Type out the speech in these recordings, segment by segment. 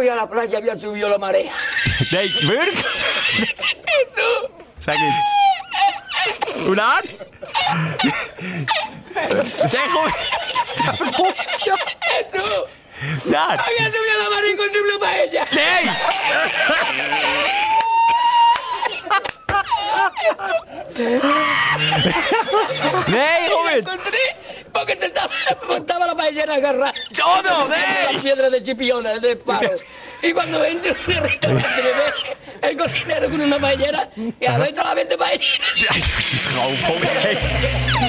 voy a la playa había subido la marea. Nein, wirklich? Sag jetzt. Und dann? Der kommt... Der verputzt ja. Tú, Nein! había subido la marea y encontré una paella. Nein! Nein, porque te estaba, estaba la paellera agarrada. Oh no, Las nein! piedras de chipiona, del faro. Y cuando entro en el restaurante me ve el cocinero con una paellera y adentro la vende paellera. Das ist ein Kauf.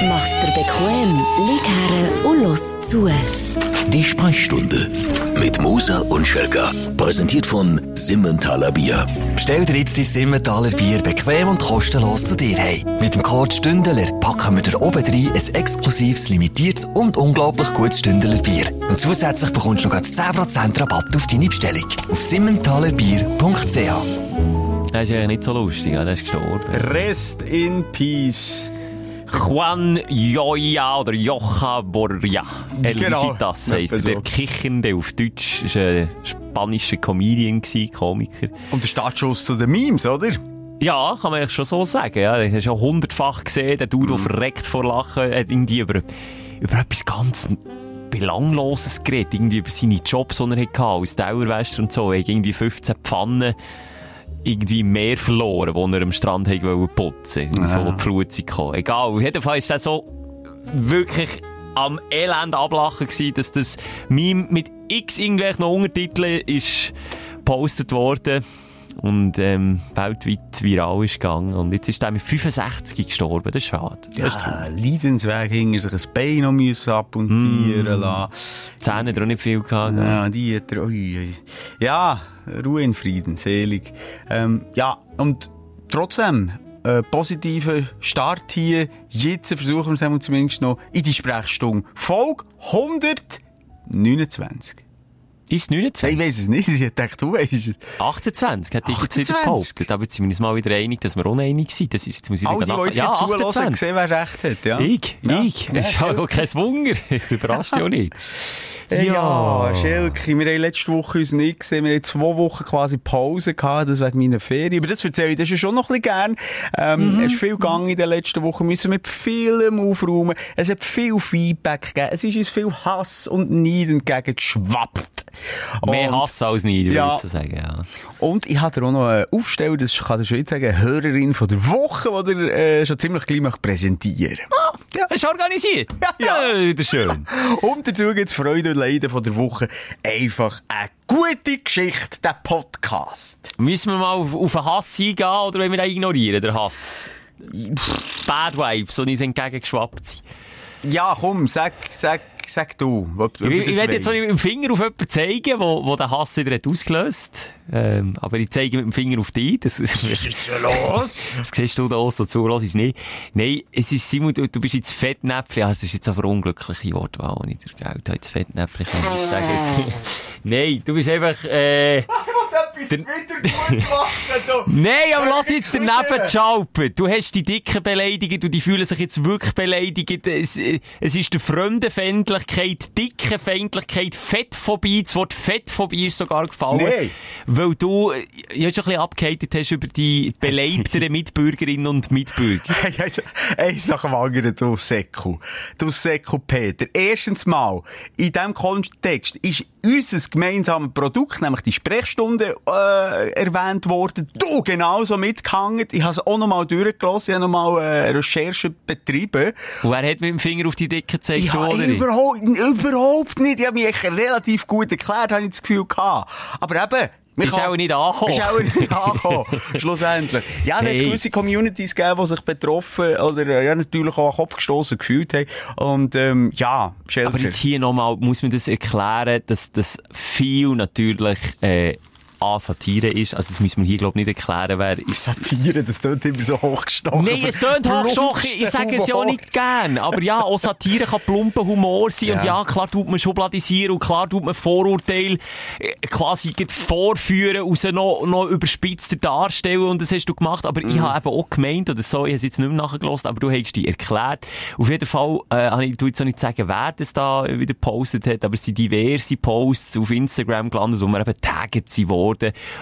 Mach's dir bequem, lieg her und los zu. Die Sprechstunde mit Musa und Schelka. Präsentiert von Simmentaler Bier. Bestell dir jetzt dein Simmentaler Bier bequem und kostenlos zu dir heim. Mit dem Code Stündler packen wir dir oben rein ein exklusives, limitiertes und unglaublich gutes Stündler Bier. Und zusätzlich bekommst du noch gerade 10% Rabatt auf deine Bestellung. Auf simmentalerbier.ch Das ist eigentlich nicht so lustig, ja, der ist gestorben. Rest in Peace. Juan Joya oder Jocha Borja. Elisitas Genau, heisst er. Der Kichernde auf Deutsch. Ist ein spanischer Comedian Komiker. Und der Startschuss zu den Memes, oder? Ja, kann man eigentlich schon so sagen. Ja, den hast du schon hundertfach gesehen. Der Dude, der verreckt vor Lachen, hat irgendwie über, über etwas ganz Belangloses geredet. Irgendwie über seine Jobs, die er hatte, als Dauerwäscher und so. Er hat irgendwie 15 Pfannen irgendwie im Meer verloren, wo er am Strand wollte putzen wollte. So die Flut gekommen. Egal, auf jeden Fall ist er so wirklich am Elend ablachen gewesen, dass das Meme mit x irgendwelchen Untertiteln ist gepostet worden und ähm, weltweit viral ist gegangen. Und jetzt ist er mit 65 gestorben. Das ist schade. Das ist Ja, Leidensweg hinter sich ein Bein noch müssen abmontieren Mm. lassen. Zähne hat er auch nicht viel gehabt. Ja, die hat er, ui, ui. Ja, Ruhe in Frieden, selig. Ähm, ja, und trotzdem, äh, positiver Start hier. Jetzt versuchen wir es zumindest noch in die Sprechstunde. Folge 129. Ist es 29? Ich weiss es nicht, ich dachte, du weisst es. 28 hätte ich jetzt wieder 28? behauptet. Aber jetzt sind wir uns mal wieder einig, dass wir uneinig sind. Das ist, jetzt muss ich All die, wieder die ja, ja, 28. sehen, wer recht hat, ja. Ich, Ja. ich. Das ist ja kein Wunder. Das überrascht ja auch nicht. Ja, Schelke, wir haben letzte Woche uns nicht gesehen. Wir haben zwei Wochen quasi Pause gehabt, das wegen meiner Ferien. Aber das erzähle ich dir schon noch ein bisschen gern. Ähm, Es ist viel gegangen in den letzten Wochen. Wir müssen mit vielem aufräumen. Es hat viel Feedback gegeben. Es ist uns viel Hass und Neid entgegengeschwappt. Mehr Hass als nie, würde Ja. ich sagen. Ja. Und ich habe dir auch noch einen Aufsteller, das kann ich schon jetzt sagen, eine Hörerin von der Woche, die dir äh, schon ziemlich gleich möchte präsentieren Ja. Du organisiert? Ja. ja. Wieder schön. Und dazu gibt's Freude und Leiden von der Woche. Einfach eine gute Geschichte, der Podcast. Müssen wir mal auf, auf den Hass eingehen oder wollen wir den ignorieren, der Hass? Bad Vibes, die uns entgegengeschwappt sind. Ja, komm, sag, sag, sag du. Ob, ob Ich, ich werde jetzt so mit dem Finger auf jemanden zeigen, wo, wo den Hass wieder hat ausgelöst ähm, Aber ich zeige mit dem Finger auf dich. Das, Was ist jetzt so los? das siehst du da auch so zu, ist nicht. Nein, es ist Simon, du, du bist jetzt Fettnäpfchen. Also, das ist jetzt aber unglückliche Wortwahl, ich dir Geld. Jetzt Fettnäpfchen kann ich nicht sagen. Nein, du bist einfach, äh, Etwas wieder gut du. Nein, aber lass jetzt daneben schalpen. Du hast die Dicken beleidigt und die fühlen sich jetzt wirklich beleidigt. Es, äh, es ist der Fremdenfeindlichkeit, Dickenfeindlichkeit, Fettphobie. Das Wort Fettphobie ist sogar gefallen. Nein. Weil du, äh, ja, schon ein bisschen abgehatet hast über die beleibteren Mitbürgerinnen und Mitbürger. Hey, nach dem anderen, du Säckel. Du Säckel Peter. Erstens mal, in diesem Kontext ist unser gemeinsames Produkt, nämlich die Sprechstunde, äh, erwähnt worden. Du genauso mitgehangen. Ich habe es auch nochmal durchgelassen. Ich habe nochmal äh, Recherche betrieben. Und wer hat mit dem Finger auf die Dicken gezeigt, habe oder überhaupt, überhaupt nicht. Ich habe mich relativ gut erklärt, habe ich das Gefühl gehabt. Aber eben, man Ist auch nicht angekommen. Ist auch nicht angekommen. Schlussendlich. Ja, dann hat es Hey. gewisse Communities gegeben, die sich betroffen oder äh, ja, natürlich auch an den Kopf gestoßen gefühlt haben. Und ähm, ja, Schelker. Aber jetzt hier nochmal muss man das erklären, dass das viel natürlich äh, A, Satire ist. Also, das müssen wir hier, glaube ich, nicht erklären, wer ist. Satire, das klingt immer so hochgestochen. Nein, es tönt hochgestochen. Ich sage es ja auch nicht gern. Aber ja, auch Satire kann plumper Humor sein. Und ja, klar tut man schubladisieren und klar tut man Vorurteile äh, quasi vorführen, und sie noch, noch überspitzter darstellen. Und das hast du gemacht. Aber ich habe eben auch gemeint, oder so, ich habe es jetzt nicht mehr nachgelassen, aber du hast dich erklärt. Auf jeden Fall, äh, ich tu jetzt auch nicht sagen, wer das da wieder gepostet hat, aber es sind diverse Posts auf Instagram gelandet, wo wir eben tagget sie worden.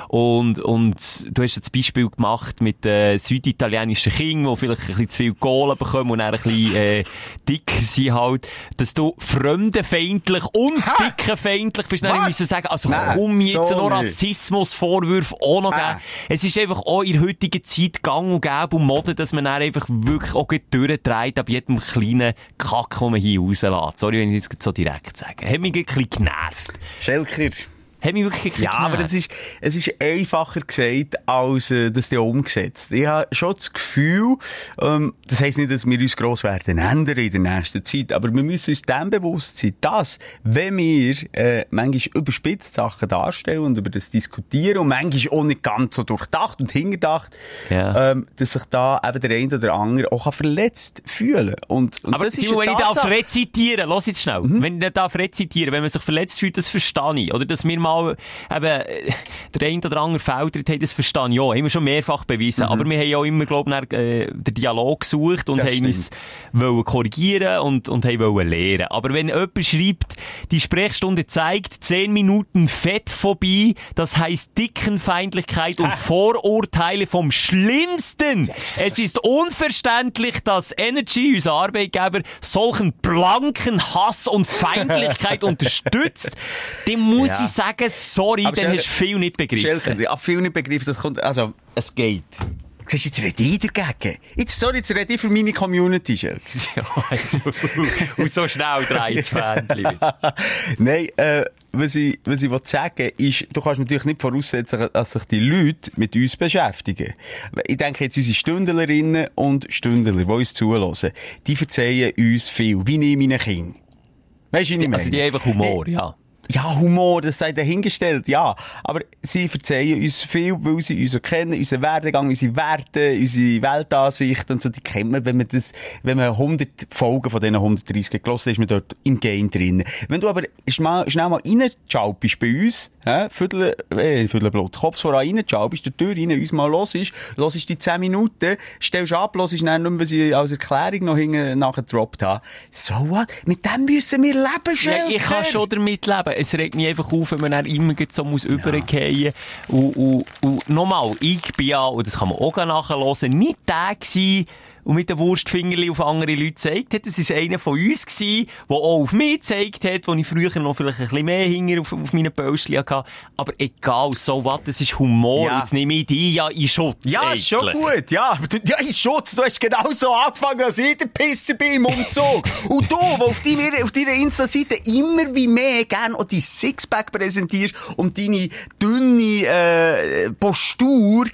Und, und du hast jetzt Beispiel gemacht mit äh, süditalienischen Kindern, die vielleicht ein bisschen zu viel Kohle bekommen und dann ein bisschen äh, dicker sind halt, dass du fremdenfeindlich und dickenfeindlich bist. Dann müssen sagen, also Nein, komm jetzt so noch. Rassismusvorwürfe auch noch Ah. geben. Es ist einfach auch in der heutigen Zeit gang und gäbe und Mode, dass man dann einfach wirklich auch durchdreht ab jedem kleinen Kack, den man hier rauslässt. Sorry, wenn ich das jetzt so direkt sage. Hat mich ein bisschen genervt. Schelker. Hat mich wirklich Ja, aber es ist, es ist einfacher gesagt, als äh, das dann umgesetzt. Ich habe schon das Gefühl, ähm, das heisst nicht, dass wir uns gross werden ändern in der nächsten Zeit, aber wir müssen uns dem bewusst sein, dass, wenn wir äh, manchmal überspitzt Sachen darstellen und über das diskutieren und manchmal auch nicht ganz so durchdacht und hingedacht, Ja. ähm, dass sich da eben der eine oder andere auch verletzt fühlen Und, und Aber das ist Simon, wenn eine ich darf rezitieren, lass jetzt schnell. Mhm. Wenn ich darf rezitieren, wenn man sich verletzt fühlt, das verstehe ich. Oder dass wir mal, eben, äh, der ein oder andere Feldtritt haben, das verstehe ich auch. Haben wir schon mehrfach bewiesen. Aber wir haben ja auch immer, glaube ich, äh, den Dialog gesucht und Mhm. Das haben uns wollen korrigieren und, und haben wollen lernen. Aber wenn jemand schreibt, die Sprechstunde zeigt 10 Minuten Fettphobie, das heißt Dickenfeindlichkeit und Vorurteile vom Schlimmsten. Es ist unverständlich, dass Energy, unser Arbeitgeber, solchen blanken Hass und Feindlichkeit unterstützt. Dem muss Ja. ich sagen, sorry, Aber dann hast du viel nicht begriffen. Schelker, ja, viel nicht begriffen, das kommt, also, es geht. Siehst du, jetzt rede ich dagegen. Jetzt, sorry, jetzt rede ich für meine Community, Schelker. und so schnell dreht das Fähnchen. Nein, äh, was ich, was ich will sagen ist, du kannst natürlich nicht voraussetzen, dass sich die Leute mit uns beschäftigen. Ich denke jetzt unsere Stündlerinnen und Stündler, die uns zuhören, die verzeihen uns viel, wie ich meinen Kindern. Weißt du, wie ich meine? Also die einfach Humor, ja. Ja, Humor, das sei dahingestellt, ja. Aber sie verzeihen uns viel, weil sie uns kennen, unseren Werdegang, unsere Werte, unsere Weltansicht und so, die kennt man, wenn man das, wenn man 100 Folgen von diesen 130 gelesen hat, ist man dort im Game drin. Wenn du aber schnell, schnell mal reinschalpst bei uns, hä, Viertel, äh, Viertelblut, Kopf voran reinschalpst, durch die Tür rein, uns mal los ist, los ist die 10 Minuten, stellst ab, los ist dann nicht mehr, was ich als Erklärung noch hinten nachher gedroppt habe. So what? Mit dem müssen wir leben, Ja, Schelker. ich kann schon damit leben. Es regt mich einfach auf, wenn man dann immer so muss übergehen Und, und, und nochmal, ich bin ja, und das kann man auch nachhören, nicht der gewesen, und mit den Wurstfingerli auf andere Leute gezeigt hat. Das war einer von uns gewesen, der auch auf mich gezeigt hat, wo ich früher noch vielleicht ein bisschen mehr Hinger auf, auf meinen Pölstchen hatte. Aber egal, so was, das ist Humor. Ja. Jetzt nehme ich die ja in Schutz. Ja, ist schon eigentlich. gut, ja. Ja, in Schutz, du hast genau so angefangen, als ich der Pisser bin im Umzug. Und du, wo auf deiner, auf deiner Insta-Seite immer wie mehr gern auch dein Sixpack präsentierst und deine dünne, äh, Postur. Äh,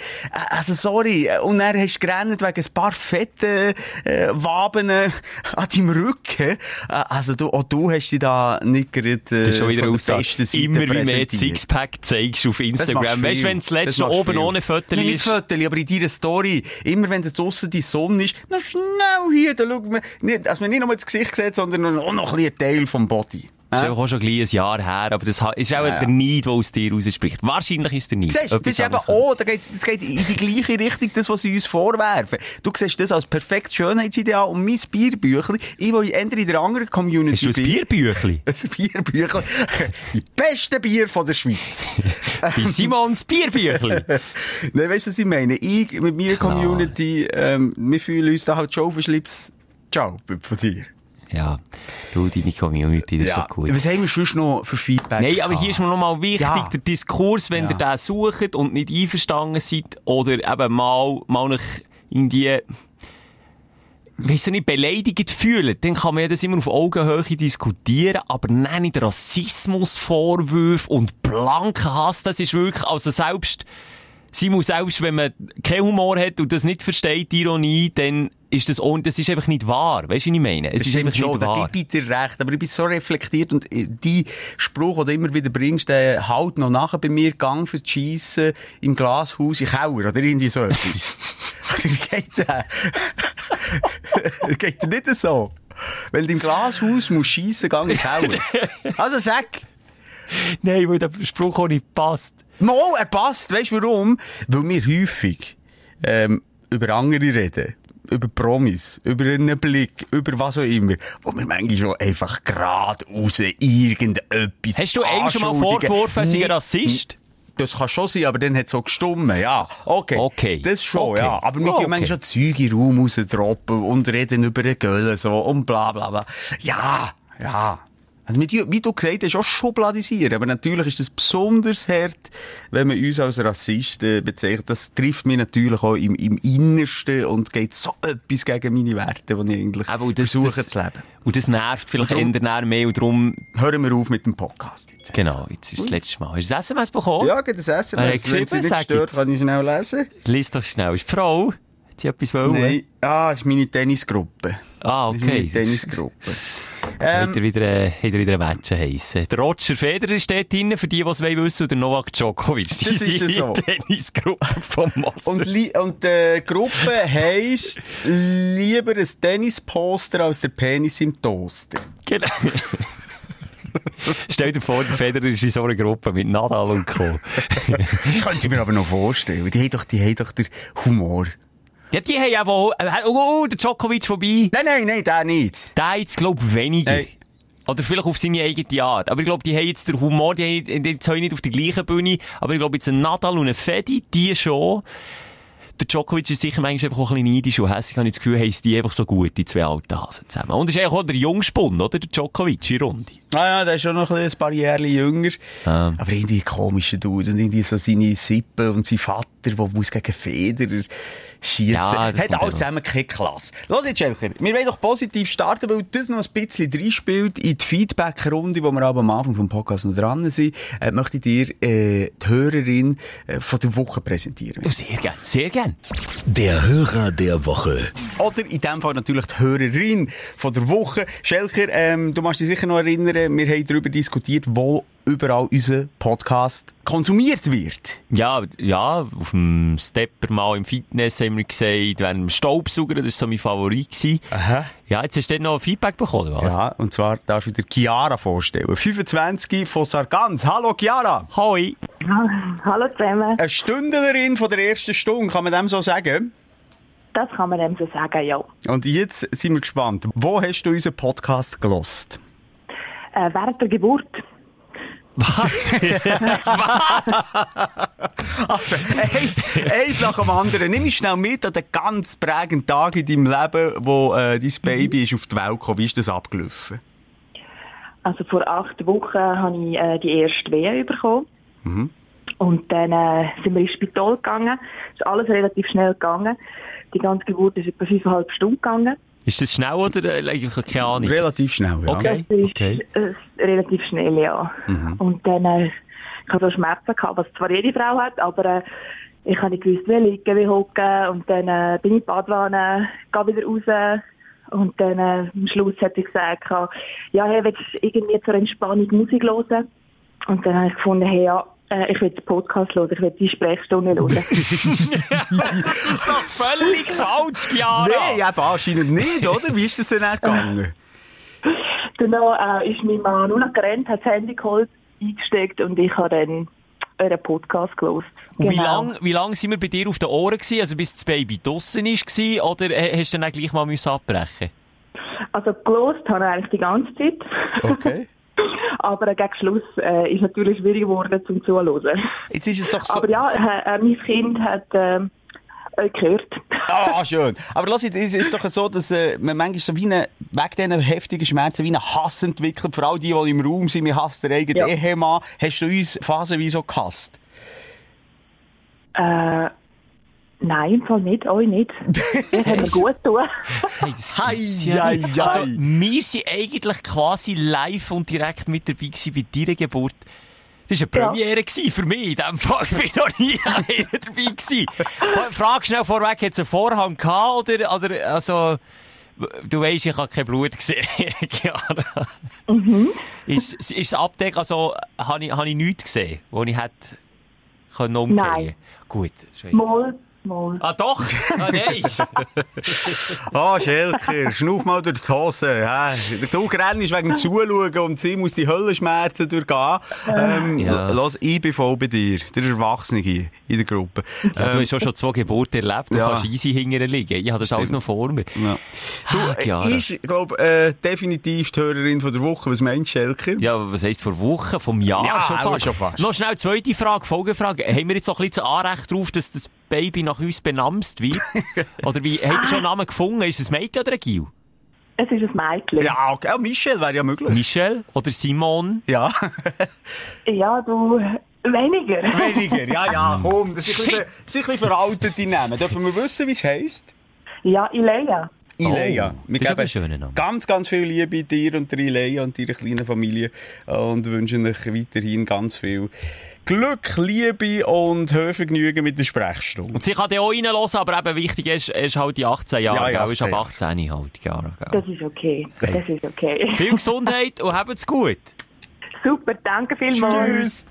Also, sorry. Und dann hast du gerannt wegen ein paar fetten, äh, Waben äh, an deinem Rücken. Äh, Also, du, auch du hast dich da nicht gerade, äh, Das ist schon wieder von der besten Seite Immer wie mehr. Sixpack zeigst auf Instagram. Weißt du, wenn das Das letzte machst oben viel. ohne Foto Nein, nicht ist. Fotos, aber in deiner Story. Immer wenn draussen die Sonne ist, noch schnell hier, da schaut man, nicht, dass man nicht nur das Gesicht sieht, sondern auch noch ein Teil vom Body. Das ist auch schon gleich ein Jahr her, aber das ist auch Ja, der Neid, der aus dir rausspricht. Wahrscheinlich ist der Neid. Siehst das ist eben auch, da geht's, das geht in die gleiche Richtung, das, was sie uns vorwerfen. Du siehst das als perfektes Schönheitsideal und mein Bierbüchli, ich, ich eher in der anderen Community Hast du ein. Bierbüchli? Ein Bierbüchli. Die besten Bier von der Schweiz. Die Simons Bierbüchli. Nein, weißt du, was ich meine? Ich, mit meiner Community, ähm, wir fühlen uns da halt schon auf den Schlips. Ciao, von dir. Ja, du, deine Community, das ist doch gut. Was haben wir sonst noch für Feedback? Nein, aber hier ist mir nochmal wichtig, Ja. der Diskurs, wenn Ja. ihr den sucht und nicht einverstanden seid, oder eben mal, mal nach irgendwie, weiss ich nicht, beleidigt fühlen, dann kann man ja das immer auf Augenhöhe diskutieren, aber nein, nicht Rassismusvorwürfe und blanken Hass, das ist wirklich, also selbst, Simon, selbst wenn man keinen Humor hat und das nicht versteht, die Ironie, dann ist das, und das ist einfach nicht wahr. Weißt du, was ich meine? Es Das ist einfach schon, nicht wahr. gebe ich dir recht. Aber ich bin so reflektiert und äh, die Spruch, den du immer wieder bringst, der halt noch nachher bei mir Gang für die Schiessen im Glashaus in Keller oder irgendwie so etwas. Also, Wie geht der? geht der nicht so? Weil du im Glashaus musst schiessen, gang in Keller. Also sag! Nein, weil der Spruch auch nicht passt. Mal, er passt. Weißt du warum? Weil wir häufig ähm, über andere reden. Über Promis, über einen Blick, über was auch immer. Wo wir manchmal schon einfach gerade raus irgendetwas Hast du einem schon mal vorgeworfen, Nicht- Rassist? Das kann schon sein, aber dann hat es so gestummen, ja. Okay. Okay. Das schon, Okay. ja. Aber wir Oh, okay. manchmal schon Zeug in den Raum rausdroppen und reden über eine Gölle so und bla bla bla. Ja, ja. Also mit, wie du gesagt hast, auch schubladisieren. Aber natürlich ist das besonders hart, wenn man uns als Rassisten bezeichnet. Das trifft mich natürlich auch im, im Innersten und geht so etwas gegen meine Werte, die ich eigentlich Aber das- versuche das- zu leben. Und das nervt vielleicht Und näher mehr und darum, Hören wir auf mit dem Podcast jetzt. genau, jetzt ist das letzte Mal. Hast du das SMS bekommen? Ja, das Essen. Er hat Wenn sie geschrieben, nicht stört, kann ich schnell lesen. Lies doch schnell. Ist die Frau? Hat sie etwas wollen? Nein. Ah, das ist meine Tennisgruppe. Ah, Das ist okay. meine Tennisgruppe. Hat er wieder, äh, hat er wieder ein Match heissen. Der Roger Federer steht drin, für die, die es wollen wissen, und der Novak Djokovic. Die Das ist sind ja so. der Tennisgruppe vom Moser. Und, und die Gruppe heisst lieber ein Tennisposter als der Penis im Toaster. Genau. Stell dir vor, der Federer ist in so einer Gruppe mit Nadal und Co. Das könnte ich mir aber noch vorstellen. Die haben doch, die haben doch den Humor. Ja, die haben aber auch, äh, oh, oh, der Djokovic vorbei. Nein, nein, nein, der nicht. Der jetzt, glaub ich, weniger. Nein. Oder vielleicht auf seine eigene Art. Aber ich glaube, die haben jetzt den Humor, die haben jetzt nicht auf der gleichen Bühne. Aber ich glaube, jetzt ein Nadal und ein Fedi, die schon. Der Djokovic ist sicher manchmal einfach auch ein bisschen neidisch und hässlich. Habe ich das Gefühl, haben die einfach so gut, die zwei alten Hasen zusammen. Und das ist eigentlich auch der Jungspund, oder? Der Djokovic in Runde. Ah ja, der ist schon noch ein, paar Jahre jünger. Ah. Aber irgendwie komischer Dude. Und irgendwie so seine Sippe und sein Vater, der muss gegen Federer schießen. Ja, das Hat alles auch. zusammen keine Klasse. Los jetzt, Schelker. Wir wollen doch positiv starten, weil das noch ein bisschen reinspielt in die Feedback-Runde, wo wir aber am Anfang vom Podcast noch dran sind. Äh, möchte ich dir äh, die Hörerin äh, von der Woche präsentieren. Oh, sehr gern, sehr gern. Der Hörer der Woche. Oder in dem Fall natürlich die Hörerin von der Woche. Schelker, ähm, du musst dich sicher noch erinnern, wir haben darüber diskutiert, wo überall unser Podcast konsumiert wird. Ja, ja, auf dem Stepper mal im Fitness haben wir gesagt, während dem Staubsauger, das war so mein Favorit. Gewesen. Aha. Ja, jetzt hast du dort noch Feedback bekommen, oder was? Ja, und zwar darf ich dir Chiara vorstellen. 25 von Sargans. Hallo Chiara! Hoi! Hallo zusammen. Eine Stündlerin von der ersten Stunde, kann man dem so sagen? Das kann man dem so sagen, ja. Und jetzt sind wir gespannt. Wo hast du unseren Podcast gelost? Äh, während der Geburt. Was? Also, eins, eins nach dem anderen. Nimm mich schnell mit an den ganz prägenden Tag in deinem Leben, wo äh, dein Baby ist auf die Welt gekommen. Wie ist das abgelaufen? Also vor acht Wochen habe ich äh, die erste Wehe bekommen. Mhm. Und dann äh, sind wir ins Spital gegangen. Es ist alles relativ schnell gegangen. Die ganze Geburt ist etwa fünfeinhalb Stunden gegangen. Ist das schnell oder äh, eigentlich keine Ahnung? Relativ schnell, ja. Okay. Das ist okay. äh, relativ schnell, ja. Und dann, äh, ich habe so Schmerzen gehabt, was zwar jede Frau hat, aber äh, ich habe nicht gewusst, wie liegen, wie hocken. Und dann äh, bin ich in die Badewanne, gehe wieder raus. Und dann äh, am Schluss hat ich gesagt, ja, hey, willst du irgendwie zur Entspannung Musik hören? Und dann habe ich gefunden, hey, ja, äh, ich will den Podcast hören, ich will die Sprechstunde hören. Das ist doch völlig falsch, Chiara! Nee, eben anscheinend nicht, oder? Wie ist das denn dann gegangen? Dann äh, ist mein Mann nur noch gerannt, hat das Handy geholt, eingesteckt und ich habe dann euren Podcast gehört. Und wie lang, wie lang sind wir bei dir auf den Ohren gewesen? Also bis das Baby draussen war? Oder hast du dann auch gleich mal müssen abbrechen Also gelost habe ich eigentlich die ganze Zeit. Okay. Aber äh, gegen Schluss äh, ist natürlich schwierig geworden zum Zuhören. Jetzt ist es doch so... Aber ja, äh, äh, mein Kind hat äh, euch gehört. Ah, schön. Aber jetzt, es ist doch so, dass äh, man manchmal so wie eine, wegen diesen heftigen Schmerzen wie einen Hass entwickelt. Vor allem die, die im Raum sind, wir hassen den eigenen Ja. Ehemann. Hast du uns phasenweise so gehasst? Äh, nein, im Fall nicht, euch nicht. Das haben wir gut getan. Hey, das gibt's ja hei, nicht. hei. Also, wir sind eigentlich quasi live und direkt mit dabei gewesen bei deiner Geburt. Das war eine Premiere gewesen für mich in dem Fall. Ich bin noch nie dabei gewesen. Fra- Frag schnell vorweg, hat es einen Vorhang gehabt oder, oder, also, du weisst, ich habe kein Blut gesehen. Chiara. Ist, ist das Abdeck, also, habe ich, habe ich nichts gesehen, wo ich hätte können umgehen? Nein. Gut. schön. Mal, mal. Ah, doch! Ah, nein! Ah, Schelker, schnuff mal durch die Hose. Du rennst wegen dem Zuschauen und sie muss die Höllenschmerzen durchgehen. Ähm, Ja. Los, ich bin voll bei dir. Der Erwachsene hier in der Gruppe. Ja, du hast schon schon zwei Geburten erlebt, du Ja. kannst easy hinterher liegen. Ich habe das alles noch vor mir. Ja. Du, Ah, äh, ist, glaub, äh, definitiv die Hörerin von der Woche. Was meinst du, Schelker? Ja, aber was heisst vor Wochen, vom Jahr Ja, schon, auch fast. schon fast. Noch schnell zweite Frage, Folgefrage. Haben wir jetzt auch ein bisschen Anrecht darauf, dass das Baby nach uns benamst wird? oder wie, habt ihr schon einen Namen gefunden? Ist es ein Mädchen oder ein Gil? Es ist ein Mädchen. Ja, okay. Ja, Michel wäre ja möglich. Michel oder Simon? ja. Ja, du, weniger. Weniger. Ja, ja, komm. Das ist ein bisschen, Shit. das ist ein bisschen veraltete Namen. Dürfen wir wissen, wie es heisst? Ja, Ilea. Ileia. Oh, das ist schöner Name. ganz, ganz viel Liebe dir und der Ileia und deiner kleinen Familie und wünschen euch weiterhin ganz viel Glück, Liebe und Hörvergnügen mit der Sprechstunde. Und sie kann dann auch reinhören, aber eben wichtig ist, er ist halt die 18 Jahre, Ja, ja, ist ab 18 18 halt, gell? Das ist okay. Das ist okay. Viel Gesundheit und habt's gut. Super, danke vielmals. Tschüss.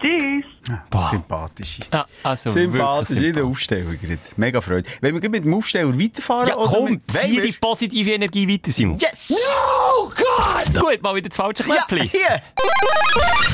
Tschüss. Boah. Sympathisch. Ja, also, Sympathisch, jeder Aufsteller gerade. Mega Freude. Wenn wir mit dem Aufsteller weiterfahren Ja, oder komm, mit- zieh die positive Energie weiter, Simon. Yes! Oh Gott! Gut, mal wieder das falsche Ja, Knöpfchen. hier!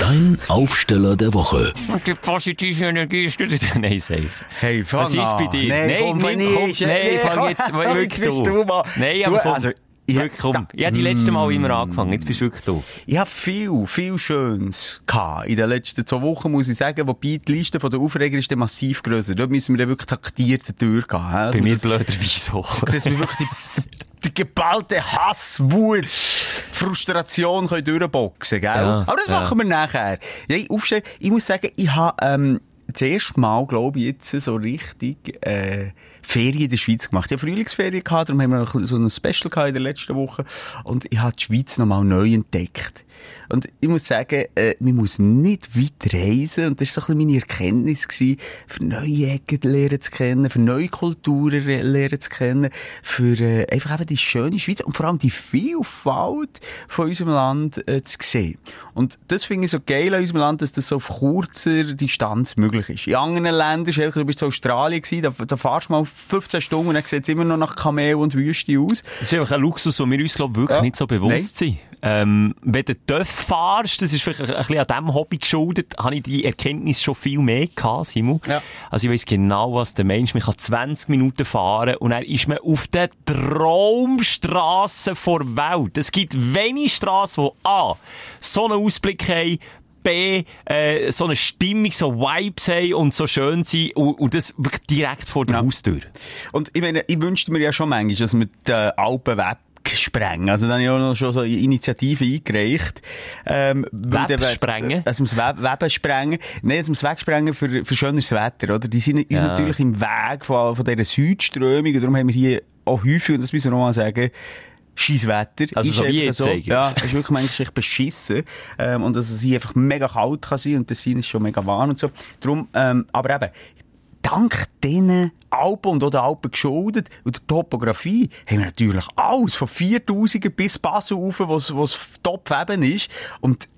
Dein Aufsteller der Woche. Die positive Energie ist wieder... Nein, safe. Hey, fang Was ist bei dir? Nein, Nein, komm, nimm, fang komm, nicht. nein, fang komm, jetzt komm, wirklich jetzt bist du. du mal. Nein, Du, aber komm. also, ich- Wirklich, komm. Ich habe die letzte Mal immer angefangen, jetzt bist du wirklich du. Ich habe viel, viel Schönes gehabt in den letzten zwei Wochen, muss ich sagen. Wobei die Liste der Aufreger ist dann massiv grösser. Dort müssen wir dann wirklich taktiert durchgehen. Bei mir Das- blöderweise auch. dass wir wirklich die, die, die geballte Hass, Wut, Frustration können durchboxen, gell? Ja, Aber das ja. machen wir nachher. Ja, ich, aufstehen, ich muss sagen, ich habe, ähm, das erste Mal, glaube ich, jetzt so richtig, äh, Ferien in der Schweiz gemacht. Ich habe Frühlingsferien gehabt, darum haben wir so ein Special gehabt in der letzten Woche. Und ich habe die Schweiz nochmal neu entdeckt. Und ich muss sagen, äh, man muss nicht weit reisen. Und das war so ein bisschen meine Erkenntnis gewesen, für neue Ecken lernen zu kennen, für neue Kulturen re- lernen zu kennen, für äh, einfach eben die schöne Schweiz und vor allem die Vielfalt von unserem Land äh, zu sehen. Und das finde ich so geil an unserem Land, dass das so auf kurzer Distanz möglich ist. In anderen Ländern, Schelker, du bist in Australien gewesen, da, da fahrst du mal 15 Stunden und dann sieht es immer noch nach Kamel und Wüste aus. Das ist einfach ein Luxus, den wir uns, glaub, wirklich Ja. nicht so bewusst sind. Ähm, wenn du TÜV fahrst, das ist vielleicht ein, ein bisschen an diesem Hobby geschuldet, habe ich die Erkenntnis schon viel mehr gehabt, Simon. Ja. Also ich weiss genau, was der Mensch, man kann 20 Minuten fahren und dann ist man auf der Traumstrasse vor Welt. Es gibt wenige Strassen, die A, so einen Ausblick haben, B, äh, so eine Stimmung, so Vibes haben und so schön sind und, und das wirklich direkt vor der Ja. Haustür. Und ich meine, ich wünschte mir ja schon manchmal, dass wir die Alpen wegsprengen. Also, dann habe ich auch noch schon so eine Initiative eingereicht. Ähm, Web sprengen? Wir das Web, Weben sprengen. Nein, es wegsprengen für, für schöneres Wetter, oder? Die sind uns Ja. natürlich im Weg von, von dieser Südströmung. Und darum haben wir hier auch häufig, und das müssen wir noch mal sagen, scheiß Wetter. Also so wie jetzt eigentlich. Ja, ist wirklich manchmal echt beschissen. Ähm, und dass es hier einfach mega kalt kann sein und das Sein ist schon mega warm und so. Darum, ähm, aber eben, dank diesen Alpen und auch den Alpen geschuldet und der Topografie haben wir natürlich alles von 4000 bis Basel rauf, was, was top eben ist. Und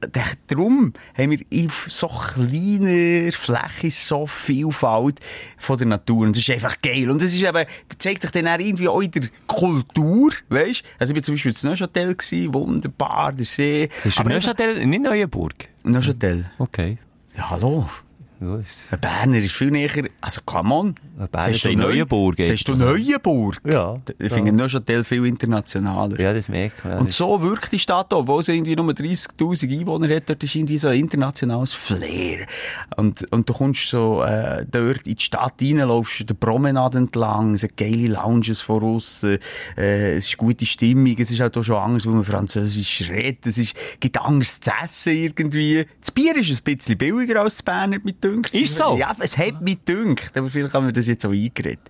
darum haben wir auf so kleiner Fläche so Vielfalt von der Natur. Und das ist einfach geil. Und das ist eben, das zeigt sich dann auch irgendwie auch in der Kultur, weißt? Also ich bin zum Beispiel in Neuchâtel wunderbar, der See. Das ist Aber Neuchâtel, nicht Neuenburg. Neuchâtel. Okay. Ja, hallo. Ja, ist- Ein Berner ist viel näher, also come on. Ein Berner Sagst du Neuenburg Sagst du. Neuenburg? Ja. Ich finde Neuchâtel viel internationaler. Ja, das merkt man. Ja, Und so wirkt die Stadt auch, obwohl sie irgendwie nur 30.000 Einwohner hat, dort ist irgendwie so ein internationales Flair. Und, und du kommst so, äh, dort in die Stadt rein, laufst der Promenade entlang, es hat geile Lounges von aussen, äh, es ist gute Stimmung, es ist halt auch schon anders, wo man Französisch redet, es ist, gibt Angst zu essen irgendwie. Das Bier ist ein bisschen billiger als das Berner, mich dünkt. Ist so? Ja, es hat mich dünkt, aber vielleicht haben wir das jetzt auch eingeredet.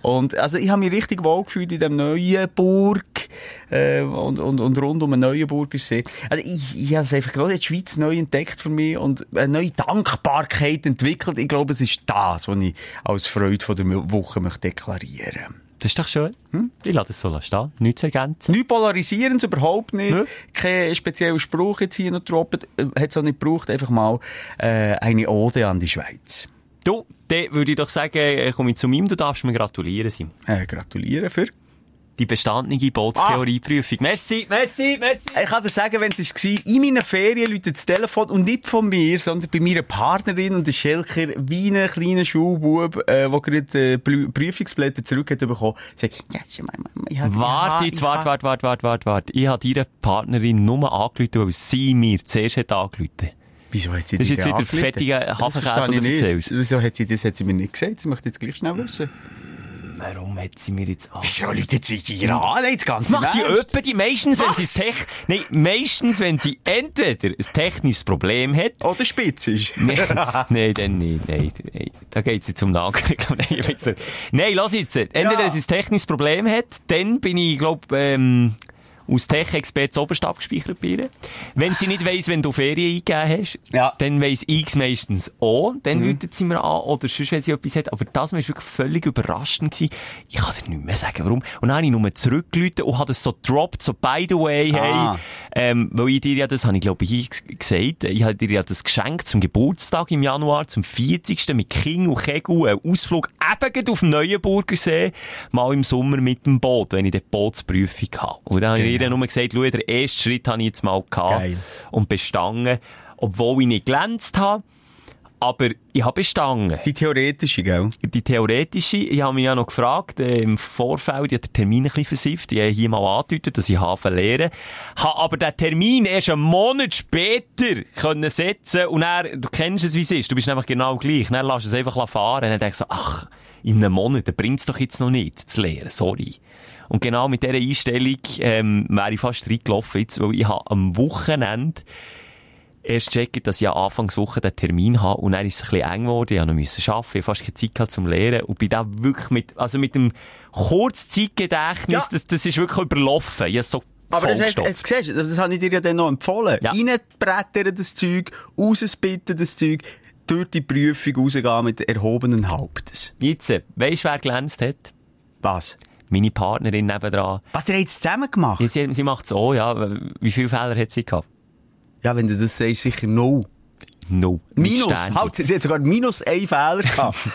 Und, also, ich habe mich richtig wohl gefühlt in dem neuen Burg, äh, und, und, und rund um den Neuenburger See. Also, ich, ich habe es einfach gerade in der Schweiz neu entdeckt für mich und eine neue Dankbarkeit entwickelt. Ich glaube, es ist das, was ich als Freude von der Woche möchte deklarieren Das ist doch schön. Hm? Ich lasse das so stehen. Nichts ergänzen. Nichts polarisierendes, überhaupt nicht. Nö. Kein spezieller Spruch jetzt hier noch droppen. Hat es auch nicht gebraucht. Einfach mal äh, eine Ode an die Schweiz. Du, dann würde ich doch sagen, äh, komme ich zu ihm, du darfst mir gratulieren, Sim. Äh, gratulieren für. Die bestandene Bootstheorieprüfung. Merci, merci, merci. Ich kann dir sagen, wenn es war, in meinen Ferien läutet das Telefon und nicht von mir, sondern bei meiner Partnerin und der Schelker, wie ein kleiner Schulbub, äh, der gerade äh, Prü- Prüfungsblätter zurück hat bekommen, sagt, mal, ich hab- Warte jetzt, hab- warte, warte, warte, warte, warte. Ich habe deiner Partnerin nur angerufen, weil sie mir zuerst hat angerufen. Wieso hat sie Das ist dir jetzt wieder fettiger Das Hasenkäse, den du erzählst. Wieso hat sie das hat sie mir nicht gesagt? Das möchte ich jetzt gleich schnell wissen. Warum hat sie mir jetzt an? Wieso läutet sie dir an? Nein, das ganze Das macht sie öppe, die meistens, wenn sie? Tech, nein, meistens, wenn sie entweder ein technisches Problem hat, Oder spitz ist. Nein, nein, dann nicht. Nein, nein. Da geht sie zum Nagen. Ich glaub, nein, ich. Nein, lass jetzt. Entweder Ja. sie ein technisches Problem hat, dann bin ich, glaub, ähm, aus Tech-Expert zu oberst abgespeichert bei. Wenn sie nicht weiss, wenn du Ferien eingegeben hast, Ja. dann weiss ich es meistens auch. Dann mhm. sie mir an, oder sonst, wenn sie etwas hat. Aber das war wirklich völlig überraschend. Gewesen. Ich kann dir nicht mehr sagen, warum. Und dann habe ich nur zurückgerufen und habe das so gedroppt, so by the way, Ah. hey. Ähm, weil ich dir ja, das habe ich glaube ich gesagt, ich habe dir ja das geschenkt zum Geburtstag im Januar, zum 40. mit King und Kegel, einen Ausflug eben auf dem Neuenburger See, mal im Sommer mit dem Boot, wenn ich die Bootsprüfung habe. Und dann habe ich ihr nur gesagt, schau, den ersten Schritt habe ich jetzt mal gehabt Geil. und bestanden, obwohl ich nicht glänzt habe, aber ich habe bestanden Die theoretische, gell? die theoretische, ich habe mich ja noch gefragt, äh, im Vorfeld, ich habe den Termin ein bisschen versifft, ich habe hier mal angedeutet, dass ich Hafen lehre, habe aber den Termin erst einen Monat später können setzen und dann, du kennst es, wie es ist, du bist nämlich genau gleich, dann lässt du es einfach fahren und dann denkst du, ach, in einem Monat, bringt es doch jetzt noch nicht, zu lehren, sorry. Und genau mit dieser Einstellung ähm, wäre ich fast reingelaufen jetzt, weil ich habe am Wochenende erst checken, dass ich ja Anfangswoche den Termin habe und dann ist es ein bisschen eng geworden. Ich musste noch arbeiten, ich fast keine Zeit gehabt zum Lehren und bin da wirklich mit, also mit dem Kurzzeitgedächtnis, Ja. das, das ist wirklich überlaufen. Ich so Aber das, heißt, vollgestopft. es, siehst, das habe ich dir ja dann noch empfohlen. Ja. Reinbrettern das Zeug, rausspitten das Zeug, durch die Prüfung rausgehen mit erhobenen Hauptes. Jetzt, äh, weisst du, wer glänzt hat? Was? Meine Partnerin nebendran. Was, ihr jetzt zusammen gemacht? Ja, sie, sie macht es auch, ja. Wie viele Fehler hat sie gehabt? Ja, wenn du das sagst, sicher no. No. Minus. Halt, sie hat sogar minus einen Fehler gehabt.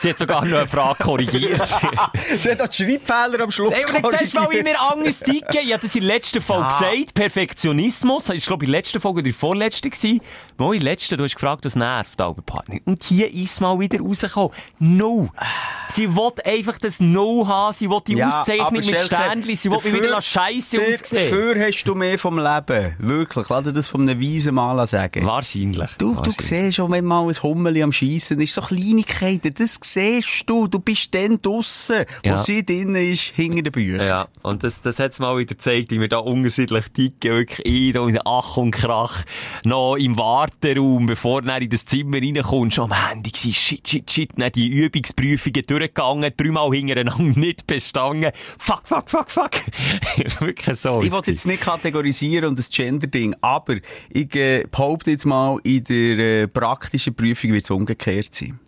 Sie hat sogar noch eine Frage korrigiert. sie hat auch die Schreibfehler am Schluss Ey, aber jetzt mal, wie korrigiert. wir anders ticken. Ich habe das in der letzten Folge Ja. gesagt. Perfektionismus. Das war, glaube ich, in der letzten Folge oder in der vorletzten gewesen. Mal in der letzten, du hast gefragt, was nervt, Albert Partner. Und hier ist mal wieder rausgekommen. No. Sie will einfach das No haben. Sie will die Ja, Auszeichnung mit Sternchen. Sie will mich dafür- wieder scheisse aussehen. Dafür hast du mehr vom Leben. Wirklich. Lass dir das von einem weisen Mal sagen. Wahrscheinlich. Du, du siehst schon, wenn mal ein Hummeli am Schiessen ist, so Kleinigkeiten, das siehst du. Du bist dann draussen, wo Ja. sie drinnen ist, hinter den Büchern. Ja, und das, das hat's mal wieder gezeigt, wie wir da unterschiedlich ticken, wirklich ein, da in Ach und Krach, noch im Warteraum, bevor du in das Zimmer reinkommst, schon am Handy gewesen, shit, shit, shit, dann die Übungsprüfungen durchgegangen, dreimal hintereinander nicht bestanden, fuck, fuck, fuck, fuck. wirklich so. Ich es. jetzt nicht kategorisieren und das Gender-Ding, aber ich äh, behaupte jetzt mal, in der äh, praktischen Prüfung wird es umgekehrt sein.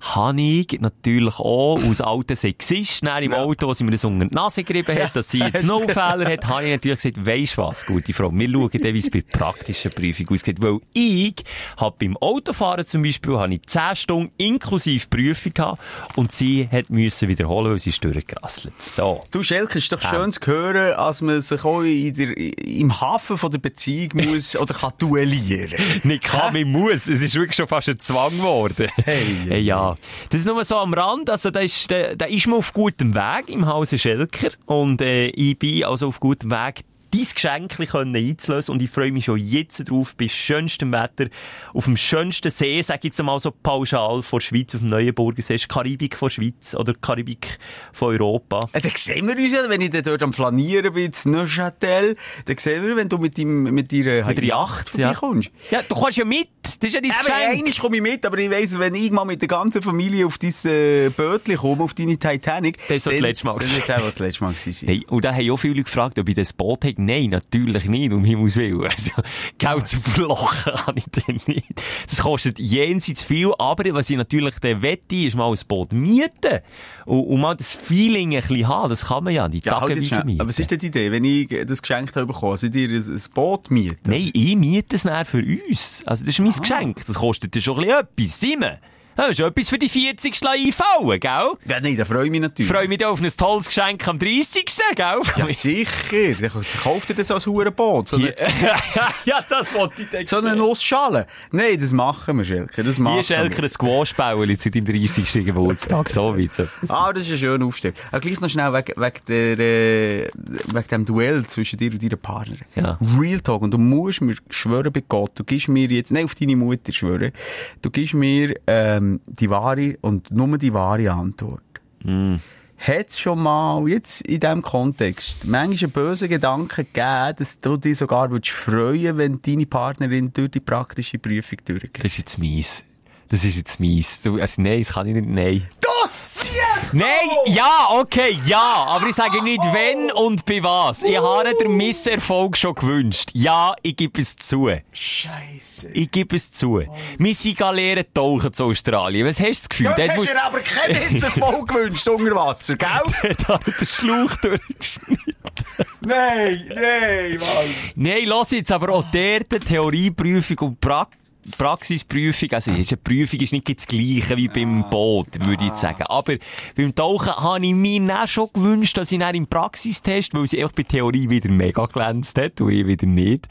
Habe ich natürlich auch als alter Sexist dann im Auto, als sie mir das unter die Nase gerieben hat, dass sie jetzt no Fehler hat, habe ich natürlich gesagt, weisst was, gute Frau, wir schauen dann, wie es bei der praktischen Prüfung ausgeht. Weil ich habe beim Autofahren zum Beispiel, habe ich 10 Stunden inklusive Prüfung gehabt und sie hat müssen wiederholen, weil sie ist durchgerasselt. So. Du, Schelke, ist doch schön zu hören, als man sich auch der, im Hafen von der Beziehung muss oder kann duellieren. Nicht kann, man muss. Es ist wirklich schon fast ein Zwang geworden. Hey, hey, ja. Das ist nur so am Rand. Also, da ist, da, da ist man auf gutem Weg im Hause Schelker. Und, äh, ich bin also auf gutem Weg, dein Geschenk einzulösen. Und ich freue mich schon jetzt drauf, bei schönstem Wetter, auf dem schönsten See, sag ich jetzt mal so pauschal, vor Schweiz, auf dem Neuenburger See, ist Karibik von Schweiz oder Karibik von Europa. Ja, dann sehen wir uns ja, wenn ich dort am Flanieren bin, in Neuchâtel, dann sehen wir, wenn du mit, deinem, mit deiner Mit der Yacht, ja. vorbeikommst. Ja, du kommst ja mit. Das ist ja dein Aber Geschenk. einmal komme ich mit, aber ich weiss, wenn ich mal mit der ganzen Familie auf dein äh, Bötchen komme, auf deine Titanic. Das ist so das letzte Mal wird es auch das letzte Mal gewesen. Hey, und da haben auch viele gefragt, ob ich das Boot habe. Nein, natürlich nicht, um Himmels Willen. Also, Geld zu verlochen kann ich dann nicht. Das kostet jenseits viel, aber was ich natürlich dann wette, ist mal ein Boot mieten. Und, und mal das Feeling ein bisschen haben, das kann man ja, die Ja, halt tageweise schnell. mieten. Aber was ist denn die Idee, wenn ich das geschenkt habe bekommen, soll ich dir ein, Boot mieten? Nein, ich miete es dann für uns. Also, das ist mein Geschenk. Das kostet ja schon ein bisschen etwas, Simon. Das ist etwas für die 40. einfallen, gell? Ja, nein, da freue ich mich natürlich. Ich freue mich auf ein tolles Geschenk am 30. gell? Ja, sicher. Dann kauft ihr das als Hurenboot. So eine, ja, das wollte ich dann so eine Nussschale. Nein, das machen wir, Schelke. Das machen Hier Schelker ein Squash-Bäuerli zu deinem 30. Geburtstag. So weit. Ah, das ist ein schöner Aufstieg. Aber gleich noch schnell wegen, wegen, der, äh, wegen dem Duell zwischen dir und deiner Partnerin. Ja. Real Talk. Und du musst mir schwören bei Gott, du gibst mir jetzt, nein, auf deine Mutter schwören, du gibst mir ähm, die wahre und nur die wahre Antwort. Hat es schon mal, jetzt in diesem Kontext, manchmal einen bösen Gedanken gegeben, dass du dich sogar würdest freuen wenn deine Partnerin durch die praktische Prüfung durchgeht? Das ist jetzt mies. Das ist jetzt mies. Du, also, nein, das kann ich nicht, nein. Das Nein, ja, okay, ja, aber ich sage nicht wenn und bei was. Ich habe den Misserfolg schon gewünscht. Ja, ich gebe es zu. Scheiße. Ich gebe es zu. Wir sind lernen tauchen zu Australien. Was hast du das Gefühl? Du Dort hast musst- dir aber keinen Misserfolg gewünscht unter Wasser, gell? Dort hat er den Schlauch durchgeschnitten. nein, nein, Mann. Nein, lass jetzt aber auch der die Theorieprüfung und pra Praxisprüfung, also ist eine Prüfung ist nicht das Gleiche wie beim Boot, würde ich jetzt sagen. Aber beim Tauchen habe ich mir dann schon gewünscht, dass ich dann im Praxistest, weil sie einfach bei Theorie wieder mega glänzt hat und ich wieder nicht,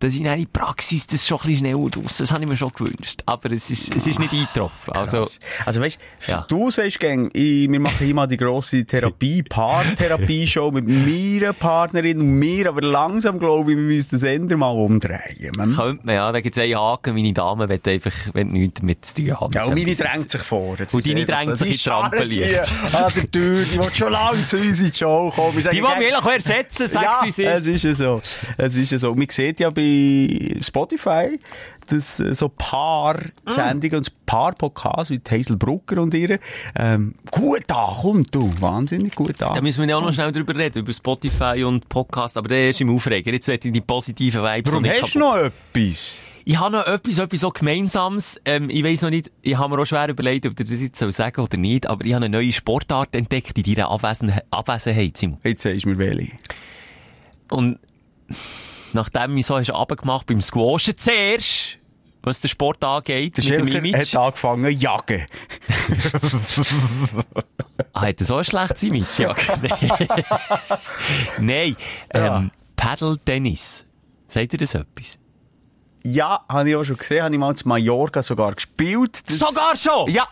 dass ich dann in Praxis das schon ein bisschen schneller raus, das habe ich mir schon gewünscht. Aber es ist, es ist nicht eingetroffen. Also, Also, also weißt, Ja. du sagst gern, ich, wir machen mal die grosse Therapie, Paartherapie-Show mit meiner Partnerin und mir, aber langsam glaube ich, wir müssen das Ende mal umdrehen. Man. könnte man, ja, da gibt es einen Haken, meine Dame will einfach, will nichts damit zu tun haben. Ja, und meine drängt sich vor. Jetzt Und deine drängt sich in die Rampenlicht. scharrt hier An der Tür, die will schon lange zu uns in die Show kommen. Wir Die wollen mich eigentlich ersetzen, sag ja, sie es ist. es ist ja so. Es ist ja so. Man sieht ja bei Spotify, dass so Paar-Sendungen und Paar-Podcasts wie Hazel Brucker und ihre, ähm, gut ankommt, du. Wahnsinnig gut Da an. müssen wir ja auch noch schnell drüber reden, über Spotify und Podcast, aber der ist im Aufreger. Jetzt werde ich die positiven Vibes Warum hast du noch etwas? Ich habe noch etwas, etwas so Gemeinsames. Ähm, ich weiss noch nicht, ich habe mir auch schwer überlegt, ob ich das jetzt soll sagen oder nicht, aber ich habe eine neue Sportart entdeckt in deiner Abwesen Abwesenheit, Simon. Jetzt sagst du mir welche. Und nachdem ich so hast abgemacht beim Squashen zuerst, was den Sport angeht, Der mit dem Schilker Image. hat angefangen zu jagen. Ah, hat er so ein schlechtes Image? Ja. Nein, ähm, Paddle-Tennis. Sagt ihr das etwas? Ja, habe ich auch schon gesehen, habe ich mal zu Mallorca sogar gespielt. Das- Sogar schon? Ja.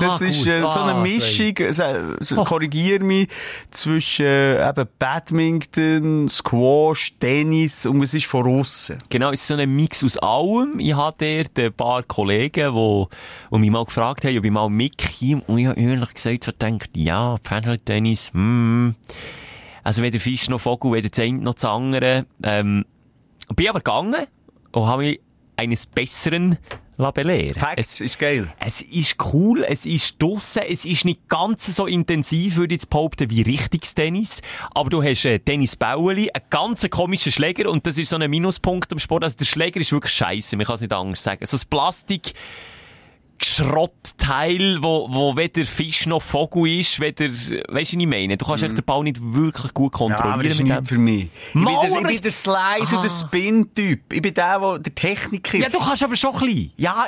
Das Ah, ist äh, so eine Ah, Mischung, äh, so- so, korrigier mich, zwischen äh, eben Badminton, Squash, Tennis und es ist von aussen. Genau, es ist so ein Mix aus allem. Ich hatte dort ein paar Kollegen, die, die mich mal gefragt haben, ob ich mal mitkomme. Und ich habe ehrlich gesagt so gedacht, ja, Paddle-Tennis, hm. Also weder Fisch noch Vogel, weder das eine noch das andere. Ähm, bin aber gegangen und habe mich eines Besseren belehren. Facts, ist geil. Es ist cool, es ist draussen, es ist nicht ganz so intensiv, würde ich jetzt behaupten, wie richtiges Tennis. Aber du hast äh, Tennisbäuerli, einen ganz komischen Schläger und das ist so ein Minuspunkt am Sport. Also der Schläger ist wirklich scheiße, man kann es nicht anders sagen. So ein Plastik, Schrottteil, wo, wo weder Fisch noch Vogel ist, weder, weißt du, was ich meine? Du kannst echt den Ball nicht wirklich gut Mhm. Ja, kontrollieren. aber das ist nicht für mich. Ich bin, Mal, der, ich bin der Slice und der. Spin-Typ. Ich bin der, der, der Techniker. Ja, du kannst aber schon ein bisschen. Ja,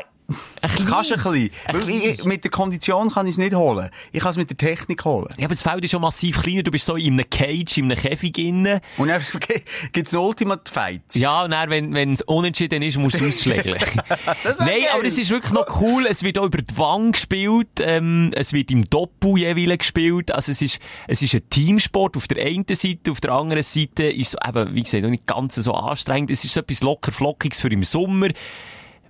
Kannst du ein bisschen. Weil ich, mit der Kondition kann ich es nicht holen. Ich kann es mit der Technik holen. Ja, aber das Feld ist schon massiv kleiner. Du bist so in einem Cage, in einem Käfig innen. Und dann gibt es Ultimate Fights. Ja, und dann, wenn, es unentschieden ist, musst du wär Nein, geil. aber es ist wirklich noch cool. Es wird auch über die Wang gespielt. Ähm, es wird im Doppel jeweils gespielt. Also es ist, es ist ein Teamsport auf der einen Seite. Auf der anderen Seite ist es eben, wie gesagt, noch nicht ganz so anstrengend. Es ist so etwas locker flockiges für im Sommer.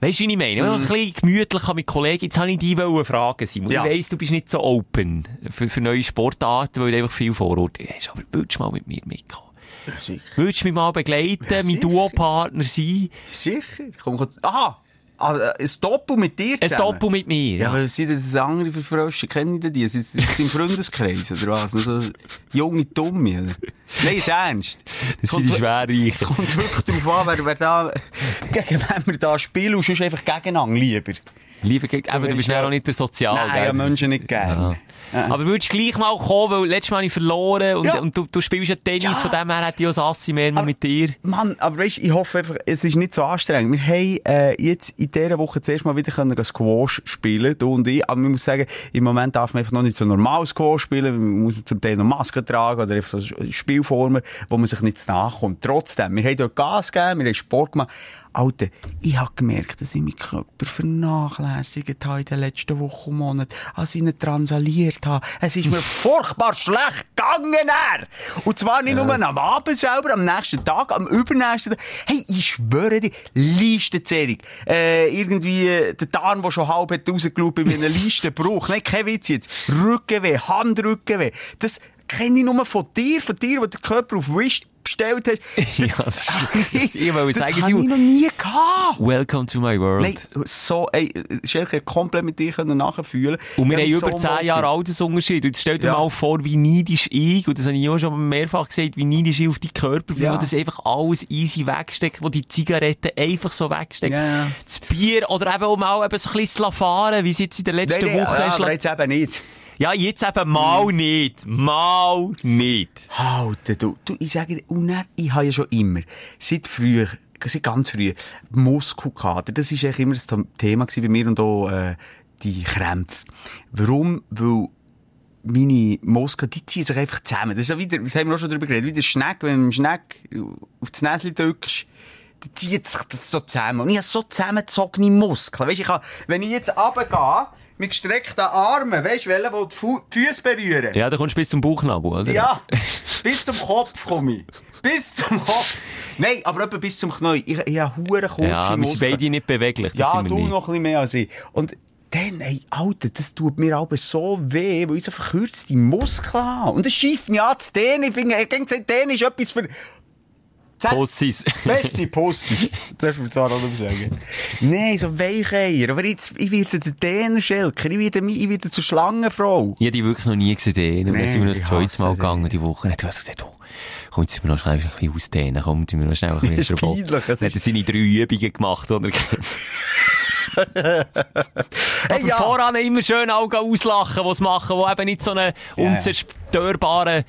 Weißt du, wie ich meine? Man ein bisschen gemütlich mit Kollegen, jetzt habe ich dich fragen, Simon. Ja. Ich weiss, du bist nicht so open für, für neue Sportarten, weil du einfach viel Vorurteile hast. Aber willst du mal mit mir mitkommen? Sicher. Willst du mich mal begleiten, mein sicher. Duopartner sein? Sicher. Komm, komm. Aha! Ah, äh, ein Doppel mit dir Ein zusammen? Doppel mit mir. Ja, Ja. weil sind das andere für Frösche? Kennen die die? Sind sie im Freundeskreis oder was? Nur so junge Dumme, oder? Nein, jetzt ernst. Das sind die Es Schwerreichen. kommt wirklich darauf an, wer, wer da, gegen wen wir da spielen und sonst einfach gegeneinander lieber. Lieber, gegen- eben, du bist ja- auch nicht der Sozial. Nein, ja, Menschen nicht gerne. Ja. Aber würdest du gleich mal kommen, weil letztes Mal habe ich verloren und, Ja. und du, du spielst ja Tennis, Ja. von dem her hätte ich auch das Assi mehr Aber- mit dir. Mann, aber weißt, ich hoffe einfach, es ist nicht so anstrengend. Wir haben äh, jetzt in dieser Woche zuerst mal wieder können Squash spielen, du und ich. Aber man muss sagen, im Moment darf man einfach noch nicht so normal Squash spielen. Man muss zum Teil noch Masken tragen oder einfach so Spielformen, wo man sich nicht nachkommt. Trotzdem, wir haben dort Gas gegeben, wir haben Sport gemacht. Alter, ich habe gemerkt, dass ich meinen Körper vernachlässigt habe in den letzten Wochen und Monaten, als ich ihn transaliert habe. Es ist mir furchtbar schlecht gegangen. er. Und zwar nicht nur am Abend selber, am nächsten Tag, am übernächsten Tag. Hey, ich schwöre dir, Listenzehrung. Äh, irgendwie äh, der Darm, der schon halb hat rausgeschaut bei einem Listenbruch. Nein, kein Witz jetzt. Rückenweh, Handrückenweh. Das kenne ich nur von dir, von dir, wo der Körper auf Wish bestellt hast. Ja, das ist- ich wollte das sagen, habe ich noch nie gehabt. Welcome to my world. Nein, so, ey, Schelke, komplett mit dir können nachfühlen. Und wir haben habe über so 10 Jahre. Altersunterschied. Und jetzt stell dir Ja. mal vor, wie neidisch ich, und das habe ich auch schon mehrfach gesagt, wie neidisch ich auf die Körper bin, Ja. wo das einfach alles easy wegsteckt, wo die Zigaretten einfach so wegstecken. Ja, ja. Das Bier, oder eben auch mal eben so ein bisschen zu fahren, wie es jetzt in der letzten Nein, nein, Woche ja, ist. aber jetzt eben nicht. Ja, jetzt eben mal nicht. Mal nicht. Halten, du, du, ich sage dir, und dann, ich habe ja schon immer, seit früher, seit ganz früh, Muskelkater, das ist eigentlich immer das Thema bei mir und auch, äh, die Krämpfe. Warum? Weil, meine Muskeln, die ziehen sich einfach zusammen. Das ist ja wieder, das haben wir auch schon drüber geredet, wie der Schneck, wenn du dem Schneck auf das Näschen drückst, dann zieht sich das so zusammen. Und ich habe so zusammengezogene Muskeln. Weisst, ich kann, wenn ich jetzt runtergehe, mit gestreckten Armen, weisst du, welche, die die Füße berühren. Ja, da kommst du bis zum Bauchnabel, oder? Ja, bis zum Kopf komme ich. Bis zum Kopf. Nein, aber etwa bis zum Knie. Ich, ich habe hure kurze Ja, wir sind Muskeln. beide nicht beweglich. Ja, du nicht. noch ein bisschen mehr als ich. Und dann, ey, Alter, das tut mir aber so weh, weil ich so verkürzte Muskeln habe. Und das schießt mich an zu denen. Ich finde, ich gesagt, denen ist etwas für... Pussys. Messi, Pussys. Das darf man zwar auch noch sagen. Nein, so Weicheier. Aber jetzt, ich werde der Dänerschelker. Ich werde, ich werde zur Schlangenfrau. Ich habe die wirklich noch nie gesehen. Und Nee, sind wir noch das ich zweites Mal gegangen, die Woche. Dann hat er gesagt, oh, komm, jetzt sind wir noch schnell ein bisschen ausdehnen. Komm, tun wir noch schnell ein bisschen Das ist peinlich, Dann hat er ist- seine drei Übungen gemacht, oder? Hey, Aber ja. voran immer schön Augen auslachen, die es machen, die eben nicht so einen unzerstörbaren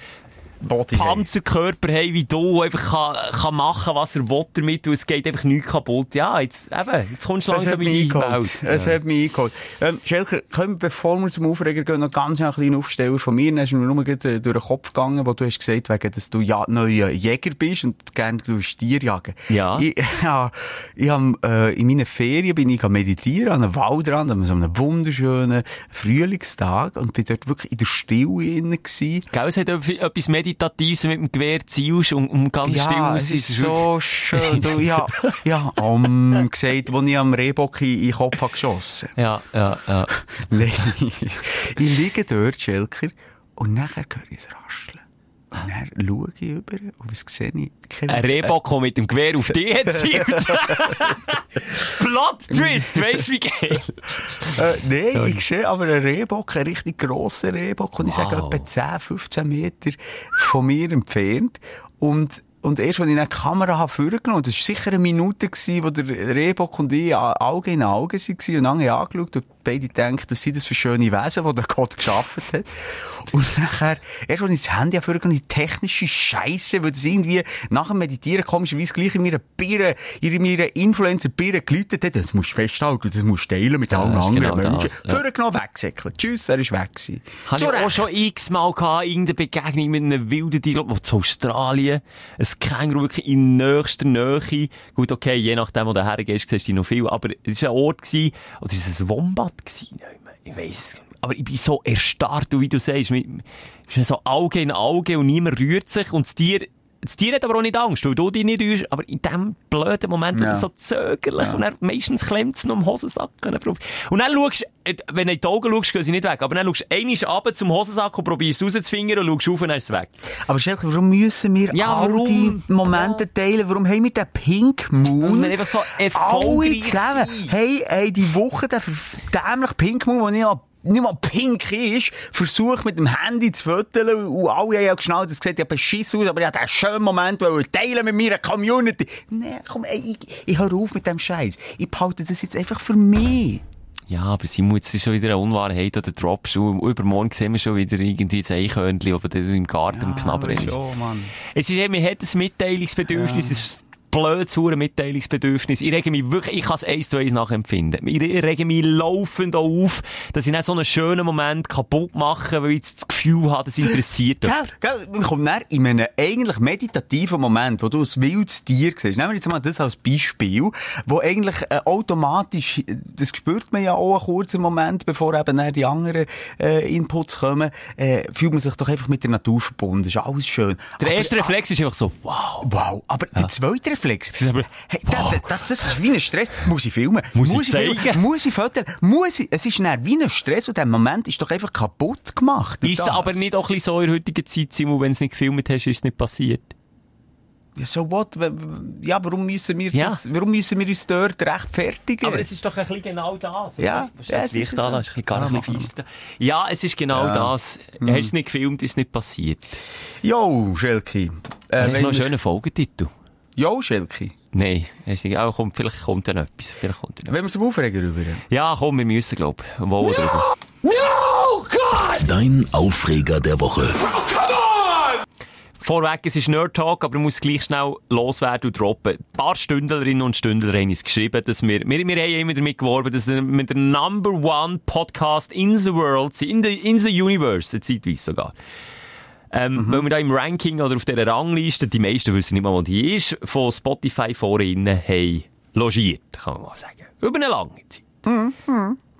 Body Panzerkörper haben wie du, einfach kann, kann machen, was er will damit, und es geht einfach nichts kaputt. Ja, jetzt, eben, jetzt kommst du langsam in die. Welt. Es hat mich eingeholt. Ähm, Schelker, können wir, bevor wir zum Aufreger gehen, noch ganz einen kleinen Aufsteller von mir? Dann ist mir nur äh, durch den Kopf gegangen, wo du hast gesagt, wegen, dass du ja neuer Jäger bist und gerne du Stier jagen. Ja. Ich, ja, ich hab, äh, in meinen Ferien bin ich meditieren, an einem Waldrand, an so einem wunderschönen Frühlingstag und bin dort wirklich in der Stille innen gewesen. Gell, es hat etwas Meditatives mit dem Gewehr zielst und, und ganz still Ja, aus. es ist so schön. Du, ja, ja, um, gesagt, als ich am Rehbock in in den Kopf habe geschossen Ja, ja, ja. Ich liege dort, Schelker, und nachher höre ich es rascheln. Und dann schaue ich über und was sehe ich? Ein Rehbock, der mit dem Gewehr auf dich hat zielt. Plot Twist, weißt du wie geil? Äh, nein, ich sehe aber einen Rehbock, einen richtig grossen Rehbock, und ich sage Wow. etwa 10, 15 Meter von mir entfernt. Und, und erst, als ich eine Kamera habe vorgenommen habe, das war sicher eine Minute, gewesen, wo der Rehbock und ich Auge in Auge waren und lange angeschaut und beide gedacht, was sind das für schöne Wesen, die der Gott geschaffen hat. Und nachher, erst als ich das Handy habe, die technische Scheiße, weil das irgendwie nach dem Meditieren komischerweise gleich in meiner Birne, in meiner Influencer-Birne geläutet hat. Das musst du festhalten, das musst du teilen mit allen ist anderen genau Menschen. das, ja. Vorgenommen, wegsäckeln. Tschüss, er ist weg gewesen. Habe ich auch schon x-mal gehabt, irgendeine Begegnung mit einem wilden Tier, wo zu Australien, ein Känguru wirklich in nächster Nähe. Gut, okay, je nachdem, wo du hergehst, siehst du noch viel, aber es war ein Ort gewesen, oder ist es ein Wombat gewesen? Ich weiss es nicht. Aber ich bin so erstarrt, wie du sagst, mit, mit so Auge in Auge und niemand rührt sich und das Tier, das Tier hat aber auch nicht Angst, weil du dich nicht rührst, aber in dem blöden Moment Ja. so zögerlich und dann meistens klemmt es noch am Hosensack. Und dann schaust du, wenn du in die Augen schaust, gehen sie nicht weg, aber dann schaust du einmal runter zum Hosensack und probierst es rauszufingern und schaust auf und dann ist es weg. Aber Schelke, warum müssen wir Ja, all warum? die Momente teilen? Warum haben wir den Pink Moon? Und einfach so alle erfolgreich zusammen. sind. Hey, hey, die Woche, der dämliche Pink Moon, der nicht mal, nicht mal pink ist, versucht mit dem Handy zu fotografieren und alle haben ja geschnallt, das sieht ja beschissen aus, aber ich wollte diesen schönen Moment wollen teilen mit meiner Community. Nee, komm, ey, ich, ich höre auf mit dem Scheiß. Ich behalte das jetzt einfach für mich. Ja, aber Simon, jetzt ist schon wieder eine Unwahrheit oder Drops. Und übermorgen sehen wir schon wieder irgendwie das Eichhörnchen, ob das im Garten im Knabbern ist. Oh, Mann. Es ist eben, man hat ein Mitteilungsbedürfnis, es ein blödes Mitteilungsbedürfnis. Ich rege mich wirklich, ich kann es eins zu eins nachempfinden. Ich rege mich laufend auch auf, dass ich nicht so einen schönen Moment kaputt mache, weil ich das Gefühl habe, das interessiert mich. Gell, gell, man kommt dann in einem eigentlich meditativen Moment, wo du ein wildes Tier siehst. Nehmen wir jetzt mal das als Beispiel, wo eigentlich äh, automatisch, das spürt man ja auch einen kurzen Moment, bevor eben dann die anderen äh, Inputs kommen, äh, fühlt man sich doch einfach mit der Natur verbunden. Ist alles schön. Der Aber- erste Reflex ist einfach so, wow. Wow, aber der zweite Reflex, ist aber- hey, das, das, das ist wie ein Stress. Muss ich filmen? Muss ich filmen? zeigen? Muss ich fotografieren? Muss ich? Es ist dann wie ein Stress und der Moment ist doch einfach kaputt gemacht. Ist das. aber nicht auch ein bisschen so in der heutigen Zeit, Simon, wenn du es nicht gefilmt hast, ist es nicht passiert? So what? Ja, warum müssen wir Ja. das, warum müssen wir uns dort rechtfertigen? Aber es ist doch ein bisschen genau das. oder? Ja, Was ja, es das ist so. ist ein gar bisschen machen feister. Ja, es ist genau Ja. das. Hast du es nicht gefilmt, ist es nicht passiert. Jo, Schelki. Äh, noch einen schönen Folgetitel. Jo, Schelki. Nein, hast nicht. Auch kommt, vielleicht kommt dann etwas. Vielleicht kommt dann etwas. Wenn wir zum Aufregen rüber. Ja, komm, wir müssen, glaub ich. Wohl drüber. No, God! Dein Aufreger der Woche. Vorweg, es ist Nerd Talk, aber ich muss gleich schnell loswerden und droppen. Ein paar Stündlerinnen und Stündler haben uns geschrieben, dass wir, wir, wir haben immer damit geworben, dass wir mit der Number One Podcast in the World sind, in the, in the Universe, eine zeitweise sogar. Ähm, Weil wir da im Ranking oder auf dieser Rangliste, die meisten wissen nicht mal, wo die ist, von Spotify vorhin haben logiert, kann man mal sagen. Über eine lange Zeit.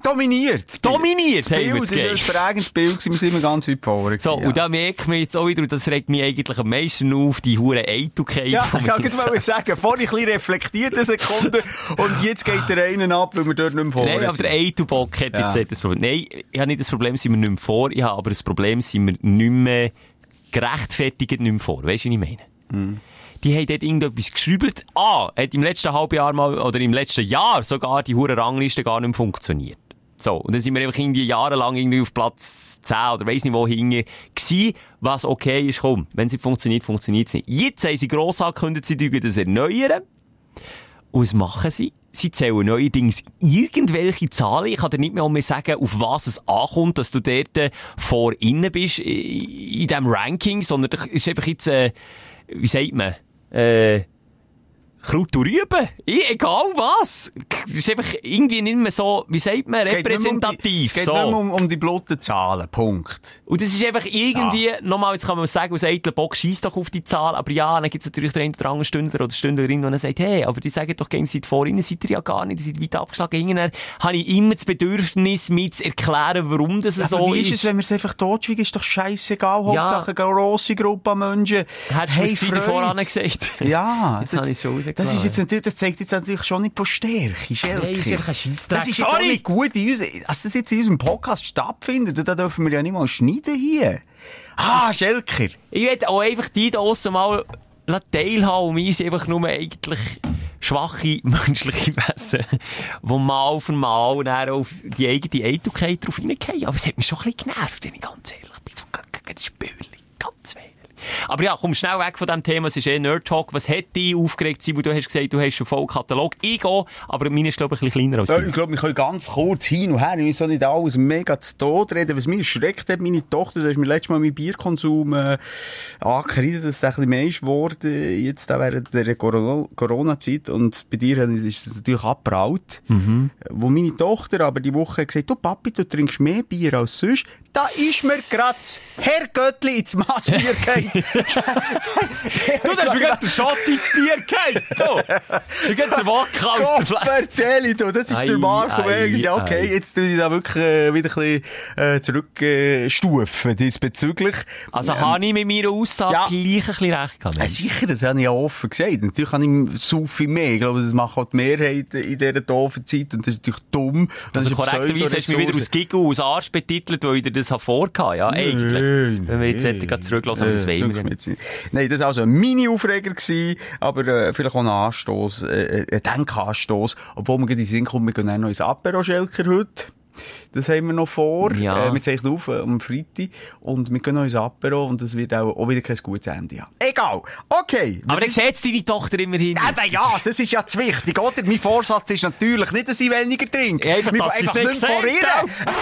Dominiert. das Bild. Dominiert Das Bild das ein prägendes Bild, gewesen, wir sind immer ganz weit vorne. So, gewesen, und da merkt man jetzt auch wieder, und das regt mich eigentlich am meisten auf, die hure Eitelkeit Ja, ich mir. wollte gerade sagen, vorhin ein bisschen reflektiert, eine Sekunde, und jetzt geht der eine ab, weil wir dort nicht mehr vorne Nein, aber der. Eitelbock hat Ja. jetzt nicht das Problem. Nein, ich habe nicht das Problem, sind wir nicht mehr vor, ich habe aber das Problem, sind wir nicht mehr gerechtfertigt nicht mehr vor. Weißt du, was ich meine? Hm. Die haben dort irgendetwas geschrieben. Ah, hat im letzten halben Jahr mal, oder im letzten Jahr sogar die hure Rangliste gar nicht mehr funktioniert. So. Und dann sind wir einfach irgendwie jahrelang irgendwie auf Platz 10 oder weiss nicht wo hinge gewesen, was okay ist, komm. Wenn es nicht funktioniert, funktioniert es nicht. Jetzt haben sie gross angekündigt, sie dürfen das erneuern. Und was machen sie? Sie zählen neuerdings irgendwelche Zahlen. Ich kann dir nicht mehr mehr sagen, auf was es ankommt, dass du dort äh, vor innen bist, in, diesem Ranking, sondern das ist einfach jetzt, äh, wie sagt man, äh, Kraut und Rüben. Egal was. Das ist einfach irgendwie nicht mehr so, wie sagt man, Es mehr um die- repräsentativ. Es geht so. nicht mehr um, um die blotten Zahlen. Punkt. Und das ist einfach irgendwie, nochmal, jetzt kann man sagen, aus eitler Bock schießt doch auf die Zahl, aber ja, dann gibt es natürlich den einen oder anderen Stündler oder Stündlerin, die dann sagt, hey, aber die sagen doch, seid vor ihnen, seid ihr ja gar nicht, ihr seid weit abgeschlagen. Hinten habe ich immer das Bedürfnis, mir zu erklären, warum das Aber so wie ist ist. es, wenn wir es einfach totschweigen? Ist doch scheißegal. Ja. Hauptsache eine grosse Gruppe an Menschen. Hättest du es wieder voran gesagt? Ja. Jetzt habe ich schon das, ist jetzt natürlich, das zeigt jetzt natürlich schon nicht von Stärke, Schelke. Nein, ist einfach ein Scheissdreck. Das ist jetzt auch Sorry! nicht gut in uns, als das jetzt in unserem Podcast stattfindet. Und da dürfen wir ja nicht mal schneiden hier. Ah, Schelker. Ich will auch einfach die da draussen mal teilhaben und wir sind einfach nur eigentlich schwache menschliche Wesen, die mal für mal dann auf die eigene Eitelkeit drauf hineingehen. Aber es hat mich schon ein bisschen genervt, wenn ich ganz ehrlich bin. So, Das Spürli, ganz wenig. Aber ja, komm schnell weg von dem Thema, es ist eh Nerd Talk. Was hat dich aufgeregt, Simon? Du hast gesagt, du hast schon voll Katalog. Ich auch, aber meine ist, glaube ich, ein bisschen kleiner als Ja, ich glaube, wir können ganz kurz hin und her. Ich will so nicht alles mega zu Tod reden. Was mich erschreckt hat, meine Tochter, da ist mir letztes Mal mein Bierkonsum äh, angekreidet, dass es ein bisschen mehr ist geworden, jetzt auch während der Corona- Corona-Zeit. Und bei dir ist es natürlich abgebraut. Wo meine Tochter aber die Woche gesagt du Papi, du trinkst mehr Bier als sonst. Da ist mir das Herr Göttli ins Maßbier gefallen. Du, da hast mir gerade den Shot ins Bier gehauen. Du, das ist gerade der Wodka aus der Flasche. Du, das ist Ei, der Marco ei, okay, ei. jetzt tue ich da wirklich äh, wieder ein bisschen äh, zurückstufen diesbezüglich. Also habe ich mit meiner Aussage ja. gleich ein bisschen recht gehabt. Äh, sicher, das habe ich ja offen gesagt. Natürlich habe ich so viel mehr. Ich glaube, das macht auch die Mehrheit in dieser doofen Zeit. Und das ist natürlich dumm. Das Also korrekterweise hast du mich wieder aus. Giggle, aus Arsch betitelt, weil ich dir das vorgehabt ja, eigentlich. Nein, Wenn wir jetzt hätten zurücklassen, aber das Äh, nicht. nicht. Nein, das war also ein Mini-Aufreger aber äh, vielleicht auch ein Anstoß, äh, ein Denkanstoß. Obwohl wir gerade in den Sinn kommen, wir gehen noch ins Apero Schelker heute. Das haben wir noch vor. Ja. Äh, wir zeichnen auf äh, am Freitag. Und wir gehen noch ins Apero und das wird auch, auch wieder kein gutes Ende haben. Egal. Okay. Aber dann ist- deine Tochter immerhin. Eben ja, das ist ja zu wichtig, oder? Mein Vorsatz ist natürlich nicht, dass ich weniger trinke. Ja, einfach, Wir dass einfach nicht vor gesagt ihr.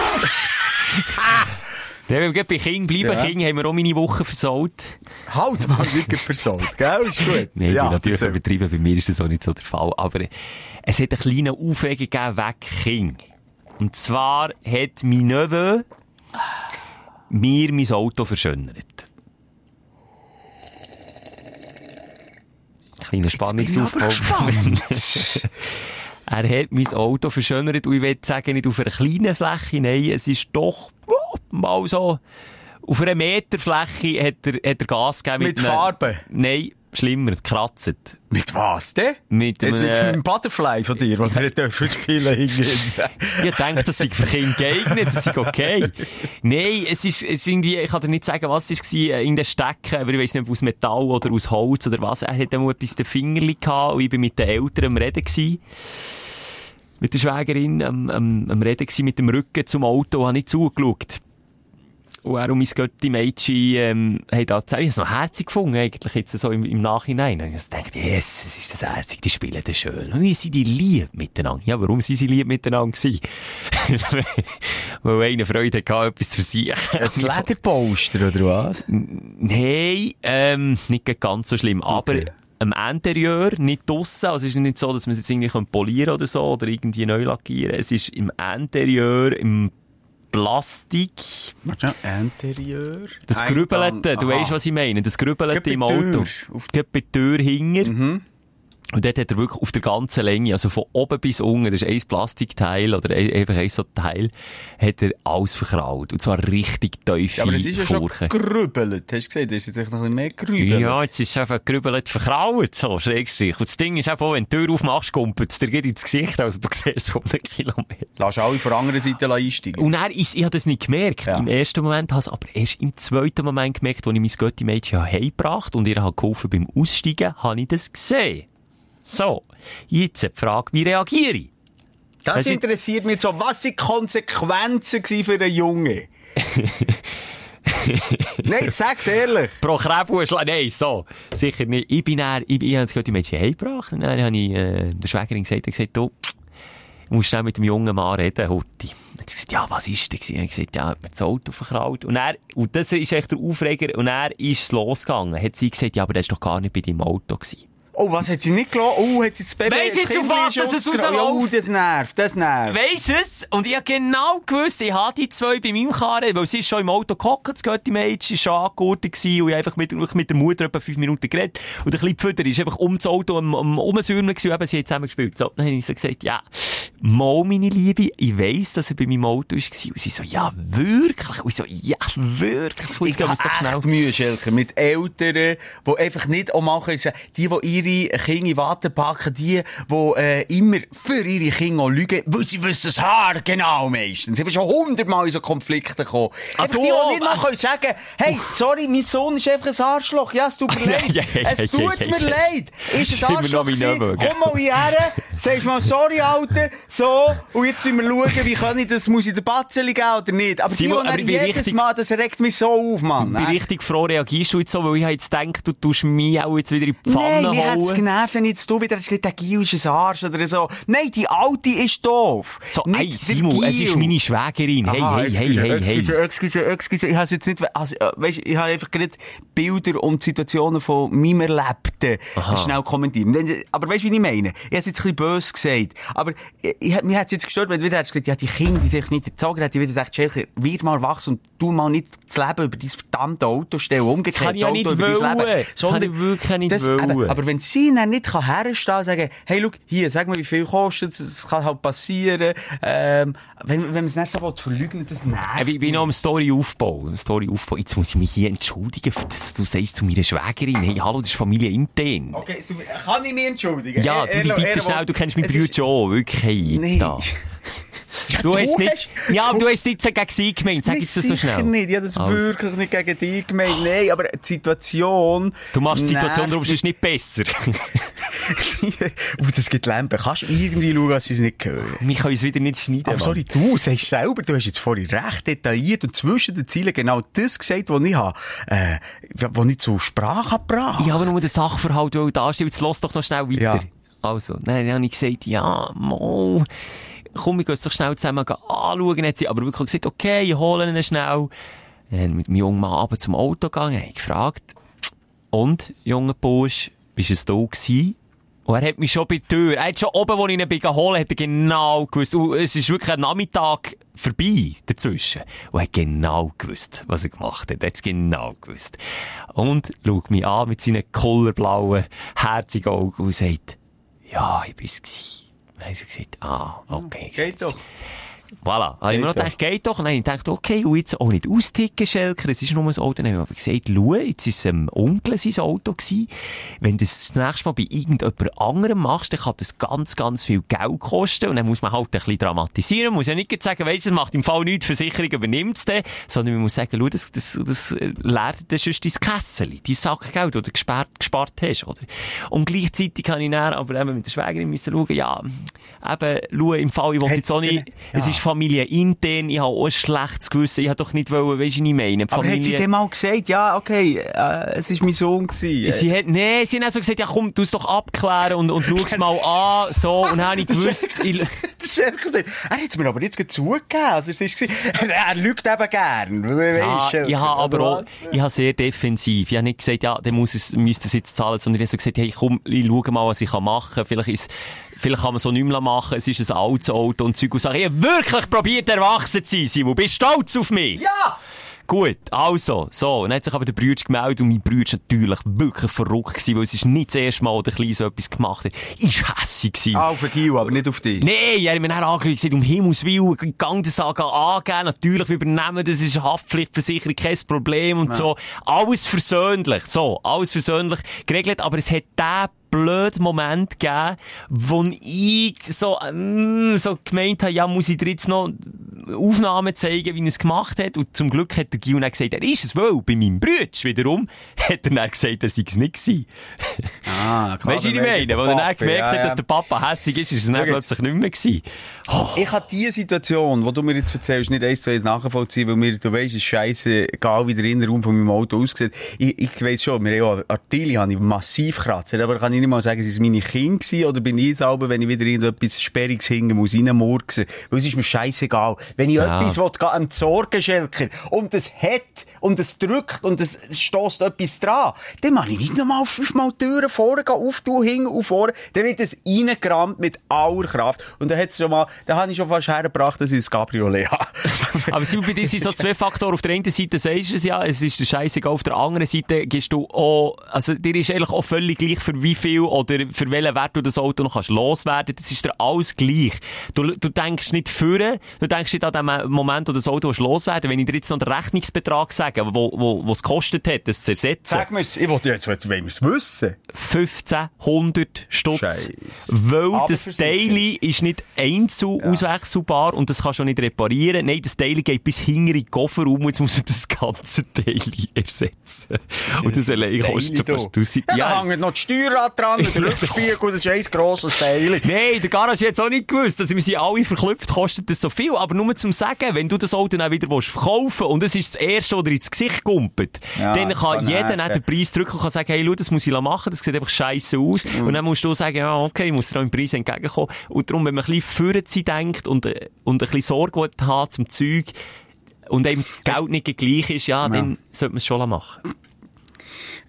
Ja, weil wir bei King bleiben. Ja. King haben wir auch meine Woche versaut. Halt mal nicht versaut, gell? Ist gut. Nein, ja, natürlich übertrieben. Bei mir ist das auch nicht so der Fall. Aber äh, es hat einen kleinen Aufreger gegeben wegen King. Und zwar hat mein Neveu mir mein Auto verschönert. Kleiner Spannungsaufbau. er hat mein Auto verschönert und ich will sagen, nicht auf einer kleinen Fläche, nein, es ist doch mal so, auf einer Meterfläche hat er, hat er Gas gegeben. Mit einem- Farbe? Nein, schlimmer, gekratzt. Mit was denn? Mit Mit, einem, mit äh, einem Butterfly von dir, den du dürfen spielen. Ich denke, das sei für Kinder geeignet, das sei okay. Nein, es ist, es ist irgendwie, ich kann dir nicht sagen, was es war, in den Stecken, aber ich weiss nicht, ob aus Metall oder aus Holz oder was. Er hat einmal etwas den Fingerli gehabt und ich bin mit den Eltern am Reden gewesen. Mit der Schwägerin am, am, am Reden gewesen, mit dem Rücken zum Auto, habe ich zugeschaut. Und er und mein Götti-Mädchen, ähm, haben da, ich habe es noch herzig gefunden, eigentlich, jetzt so im, im Nachhinein. Und ich gedacht, yes, es ist das herzig, die spielen das schön. Und wie sind die lieb miteinander? Ja, warum sind sie lieb miteinander gewesen? Weil einer Freude hatte, etwas für sich. Das Lederposter, oder was? Nein, ähm, nicht ganz so schlimm, aber Okay. am Interieur, nicht draussen, also es ist nicht so, dass man es jetzt irgendwie polieren oder so, oder irgendwie neu lackieren. Es ist im Interieur, im Plastik, Warte schnell, Interieur. das. Grübelte, du weißt, was ich meine, das Grübelte im Auto. Auf- der Tür hinger. Und dort hat er wirklich auf der ganzen Länge, also von oben bis unten, das ist ein Plastikteil oder ein- einfach ein so Teil, hat er alles verkraut. Und zwar richtig tief Ja, aber es ist ja schon Furchen. gerübelt. Hast du gesehen? Da ist jetzt echt noch ein bisschen mehr gerübelt. Ja, jetzt ist einfach gerübelt verkraut, so, schräg sich. Und das Ding ist einfach, wenn die Tür aufmachst, kumpelt es dir gleich ins Gesicht, also du siehst um einen Kilometer. Lass alle von der anderen Seite einsteigen. Und er ist, ich habe das nicht gemerkt. Ja. Im ersten Moment habe ich es aber erst im zweiten Moment gemerkt, als ich mein Götti-Mädchen heimgebracht und ihr geholfen beim Aussteigen, habe ich das gesehen. So. Jetzt die Frage, wie reagiere ich? Das Hast du- interessiert mich so. Was waren die Konsequenzen für einen Jungen? Nein, sag's ehrlich. Pro Krebel Nein, so. Sicher nicht. Ich bin dann, ich, ich habe das Götti-Mädchen heimgebracht und dann habe ich, äh, der Schwägerin gesagt, er gesagt, du, du musst schnell mit dem jungen Mann reden, Hutti. Hat sie gesagt, ja, was ist denn? Er gesagt, ja, hat mir das Auto verkraut. Und er, und das ist echt der Aufreger, und er ist losgegangen. Hat sie gesagt, ja, aber der ist doch gar nicht bei deinem Auto gewesen. Oh, was hat sie nicht gelassen? Oh, hat sie das Baby... Weisst das jetzt, auf was das es genommen? Oh, rausläuft? das nervt, das nervt. Weisst es? Und ich habe genau gewusst, ich habe die zwei bei meinem Karren, weil sie ist schon im Auto gehockt, das Götti-Mädchen, ist schon angegurtet gewesen, und ich einfach mit, mit der Mutter etwa fünf Minuten geredet. Und der kleine Pfütter ist einfach um das Auto am, am Umsürmeln gewesen, und eben, sie haben zusammen gespielt. So, dann habe ich so gesagt, ja, mal, meine Liebe, ich weiss, dass er bei meinem Auto war. Und sie so, ja, wirklich? Und ich so, ja, wirklich? Und Ich habe doch schnell. echt Mühe, Schelke, mit Eltern, die einfach nicht auch mal können sagen, die, die ihre Kinder in Watte packen, die, die äh, immer für ihre Kinder auch lügen, weil sie wissen das Haar genau meistens. Ich bin schon hundertmal in so Konflikte gekommen. Ah, einfach du die, die nicht mal äh. können sagen, hey, sorry, mein Sohn ist einfach ein Arschloch. Ja, es tut mir leid. ja, ja, es tut mir leid. Ist ein Arschloch? Komm mal hierher, sagst mal, sorry, Alter, so, und jetzt müssen wir schauen, wie kann ich das, muss ich der Batzeli geben oder nicht? Aber Simon, die, aber ich jedes richtig- Mal, das regt mich so auf, Mann. Bin richtig froh, reagierst du jetzt so, weil ich jetzt gedacht, du tust mich auch jetzt wieder in die Nein, Pfanne mir hat's hauen. genervt, wenn jetzt du wieder hast der Gil ist ein Arsch oder so. Nein, die Alte ist doof. So, Nicht hey, Simon, es ist meine Schwägerin. Hey, Aha, hey, hey, excuse, hey, excuse, hey. Excuse, excuse, ich habe jetzt nicht, also, äh, weißt, ich habe einfach gerade Bilder und Situationen von meinem Erlebten schnell kommentieren. Denn- Aber weißt du, wie ich meine? Ich habe es jetzt ein bisschen böse gesagt. Aber ich, mir hat es jetzt gestört, weil du wieder hast gesagt, ja, die Kinder, die sich nicht erzogen hätte ich wieder gedacht, Schelker, wird mal wachsen und du mal nicht das Leben über dein verdammte Auto stellen, umgekehrt das nicht Auto über dein. Leben. Das kann ich wirklich nicht das, eben, aber wenn sie dann nicht kann herstehen und sagen, hey, schau, hier, sag mal, wie viel kostet es, das kann halt passieren, ähm, wenn, wenn man es nicht so will, verleugnen, das nervt. Äh, Ich bin noch am Story-Aufbau. Story-Aufbau. Jetzt muss ich mich hier entschuldigen, für das du sagst zu meiner Schwägerin, hey, hallo, das ist Familie intern. Okay, mir- kann ich mich entschuldigen? Ja, Er- du, er- bitte er- schnell, du kennst meinen Bruder schon, wirklich, hey, jetzt Nee. da. Ja, Du hast nicht, ja, aber du- hast jetzt gegen sie gemeint, sag jetzt das so schnell. nicht, ich habe das Also. wirklich nicht gegen dich gemeint. Nein, aber die Situation... Du machst die Situation darum, es ist nicht besser. Das gibt Lampen. Kannst irgendwie schauen, dass sie es nicht hören? Wir können es wieder nicht schneiden. Aber Mann. sorry, du sagst selber, du hast jetzt vorhin recht detailliert und zwischen den Zielen genau das gesagt, was ich habe, äh, was ich zur Sprache habe gebracht. Ja, aber nur den Sachverhalt darstellen. Jetzt lass doch noch schnell weiter. Ja. Also, dann habe ich gesagt, ja, mal, komm, wir gehen es doch schnell zusammen anschauen. Hat sie aber wirklich gesagt, okay, ich hole ihn schnell. Dann mit dem jungen Mann abends zum Auto gegangen, habe gefragt, und, junger Bursch, bist es da gewesen? Und er hat mich schon bei der Tür, er hat schon oben, wo ich ihn bin geholt, hat er genau gewusst. Und es ist wirklich ein Nachmittag vorbei dazwischen. Und er hat genau gewusst, was er gemacht hat. Er hat genau gewusst. Und schaut mich an mit seinen kollerblauen, herzigen Augen und sagt, ja, ich bin's gewesen. Dann habe ich gesagt, ah, okay. Geht doch. Voilà. Habe ich mir gedacht, geht doch. Und dann habe ich gedacht, okay, und jetzt auch nicht austicken, Schelker, es ist nur ein Auto. Dann habe ich aber gesagt, schau, jetzt ist es dem Onkel sein Auto gewesen. Wenn du das das nächste Mal bei irgendjemand anderem machst, dann kann das ganz, ganz viel Geld kosten. Und dann muss man halt ein bisschen dramatisieren. Man muss ja nicht sagen, weisst du, das macht im Fall nichts, die Versicherung übernimmt es dann. Sondern man muss sagen, schau, das, das, das äh, leert dann sonst dein Kessel, dein Sackgeld, das du gespart, gespart hast, oder? Und gleichzeitig kann ich dann aber eben mit der Schwägerin müssen schauen, ja, eben, schau, im Fall, ich wollte jetzt auch nicht, denn- es ja. ist Familie intern, ich habe auch ein schlechtes Gewissen, ich habe doch nicht wollen, weisst du, was ich meine? Die Aber hat sie Familie- dem mal gesagt, ja, okay, äh, es ist mein Sohn gewesen. Sie hat, nee, sie hat auch so gesagt, ja komm, du es doch abklären und, und schau's mal an, so, und dann habe ich gewusst, ich, Das ist ehrlich gesagt. Er hat es mir aber jetzt zugegeben. Also, es ist, er lügt eben gern. Ja, Weisst du, ich habe aber auch, ich habe sehr defensiv. Ich habe nicht gesagt, ja, dann muss es, müsste es jetzt zahlen, sondern ich habe so gesagt, hey, komm, ich schau mal, was ich machen kann. Vielleicht ist, vielleicht kann man so nicht mehr machen. Es ist ein altes Auto und Zeug und Sachen. Ich habe wirklich probiert, erwachsen zu sein, Simon. Bist stolz auf mich? Ja! Gut, also, so. Dann hat sich aber der Brüder gemeldet und mein war natürlich wirklich verrückt gewesen, weil es ist nicht das erste Mal, dass der Kleine so etwas gemacht hat. Ich war hässig gewesen. Ah, auf den aber nicht auf dich. Nee, ich habe mir dann angeschaut, um Himmels Willen, gang das an- angeben, natürlich, wir übernehmen, das ist eine Haftpflichtversicherung, kein Problem und so. Alles versöhnlich, so, alles versöhnlich geregelt, aber es hat den blöden Moment gegeben, wo ich so, mm, so gemeint habe, ja, muss ich dir jetzt noch Aufnahmen zeigen, wie er es gemacht hat. Und zum Glück hat der Gil dann gesagt, er ist es wohl. Bei meinem Bruder wiederum hat er dann gesagt, dass ich es nicht war. Ah, klar. Weißt du, wie ich meine? Wo er dann gemerkt ja, hat, dass der Papa hässig ist, ist es dann plötzlich nicht mehr gewesen. Oh. Ich habe diese Situation, die du mir jetzt erzählst, nicht eins zu eins nachvollziehen, weil mir, du weisst, es ist scheisse, egal wie der Innenraum von meinem Auto aussieht. Ich, ich weiss schon, haben ja Artilli habe ich massiv kratzer, aber kann ich nicht mal sagen, sind es meine Kinder gewesen, oder bin ich selber, wenn ich wieder irgendetwas Sperriges hingen muss, reinmurksen. Weil es ist mir scheissegal. Wenn ich Ja. etwas will, gehen entsorgen, Schelker, und es hat, und es drückt, und es, stößt etwas dran, dann mache ich nicht nochmal fünfmal Türen vorne auftun, hinten und vorne, dann wird es reingerammt mit aller Kraft. Und dann hat's schon mal, da habe ich schon fast hergebracht, dass ich das Cabriolet habe. Aber Simon, bei dir sind so zwei Faktoren. Auf der einen Seite sagst du es ja, es ist der Scheißegal. Auf der anderen Seite gehst du auch, also dir ist eigentlich auch völlig gleich, für wie viel oder für welchen Wert du das Auto noch kannst loswerden. Das ist dir alles gleich. Du, du denkst nicht führen, du denkst nicht an den Moment, wo du das Auto loswerden. Wenn ich dir jetzt noch den Rechnungsbetrag sage, wo, wo, wo es gekostet hat, das zu ersetzen. Sag mir's, ich wollte jetzt, wir es wissen. 1500 Stutz. Weil Aber das. Teil ist nicht einzeln auswechselbar und das kannst du nicht reparieren. Nein, das Teil geht bis hinter in den Kofferraum und jetzt musst du das ganze Teil ersetzen. Und das allein kostet schon fast 1000. Ja, Ja, da hängt noch die Steuerrate dran, der Rückspiegel, das ist ein grosses Teil. Nein, der Garage hat jetzt auch nicht gewusst. Also, wir sind alle verklüpft, kostet das so viel. Aber nur zum Sagen, wenn du das Auto dann wieder willst verkaufen und es ist das erste, das dir ins Gesicht kumpelt, Ja, dann kann kann jeder nicht den Preis drücken und kann sagen, hey, schau, das muss ich machen, das sieht einfach scheiße aus. Mhm. Und dann musst du sagen, ja, okay, ich muss dir auch im Preis entgegenkommen. Und darum, wenn man ein bisschen für sie denkt und, äh, und ein bisschen Sorge hat zum Zeug und einem Geld nicht gleich ist, ja, dann sollte man es schon machen.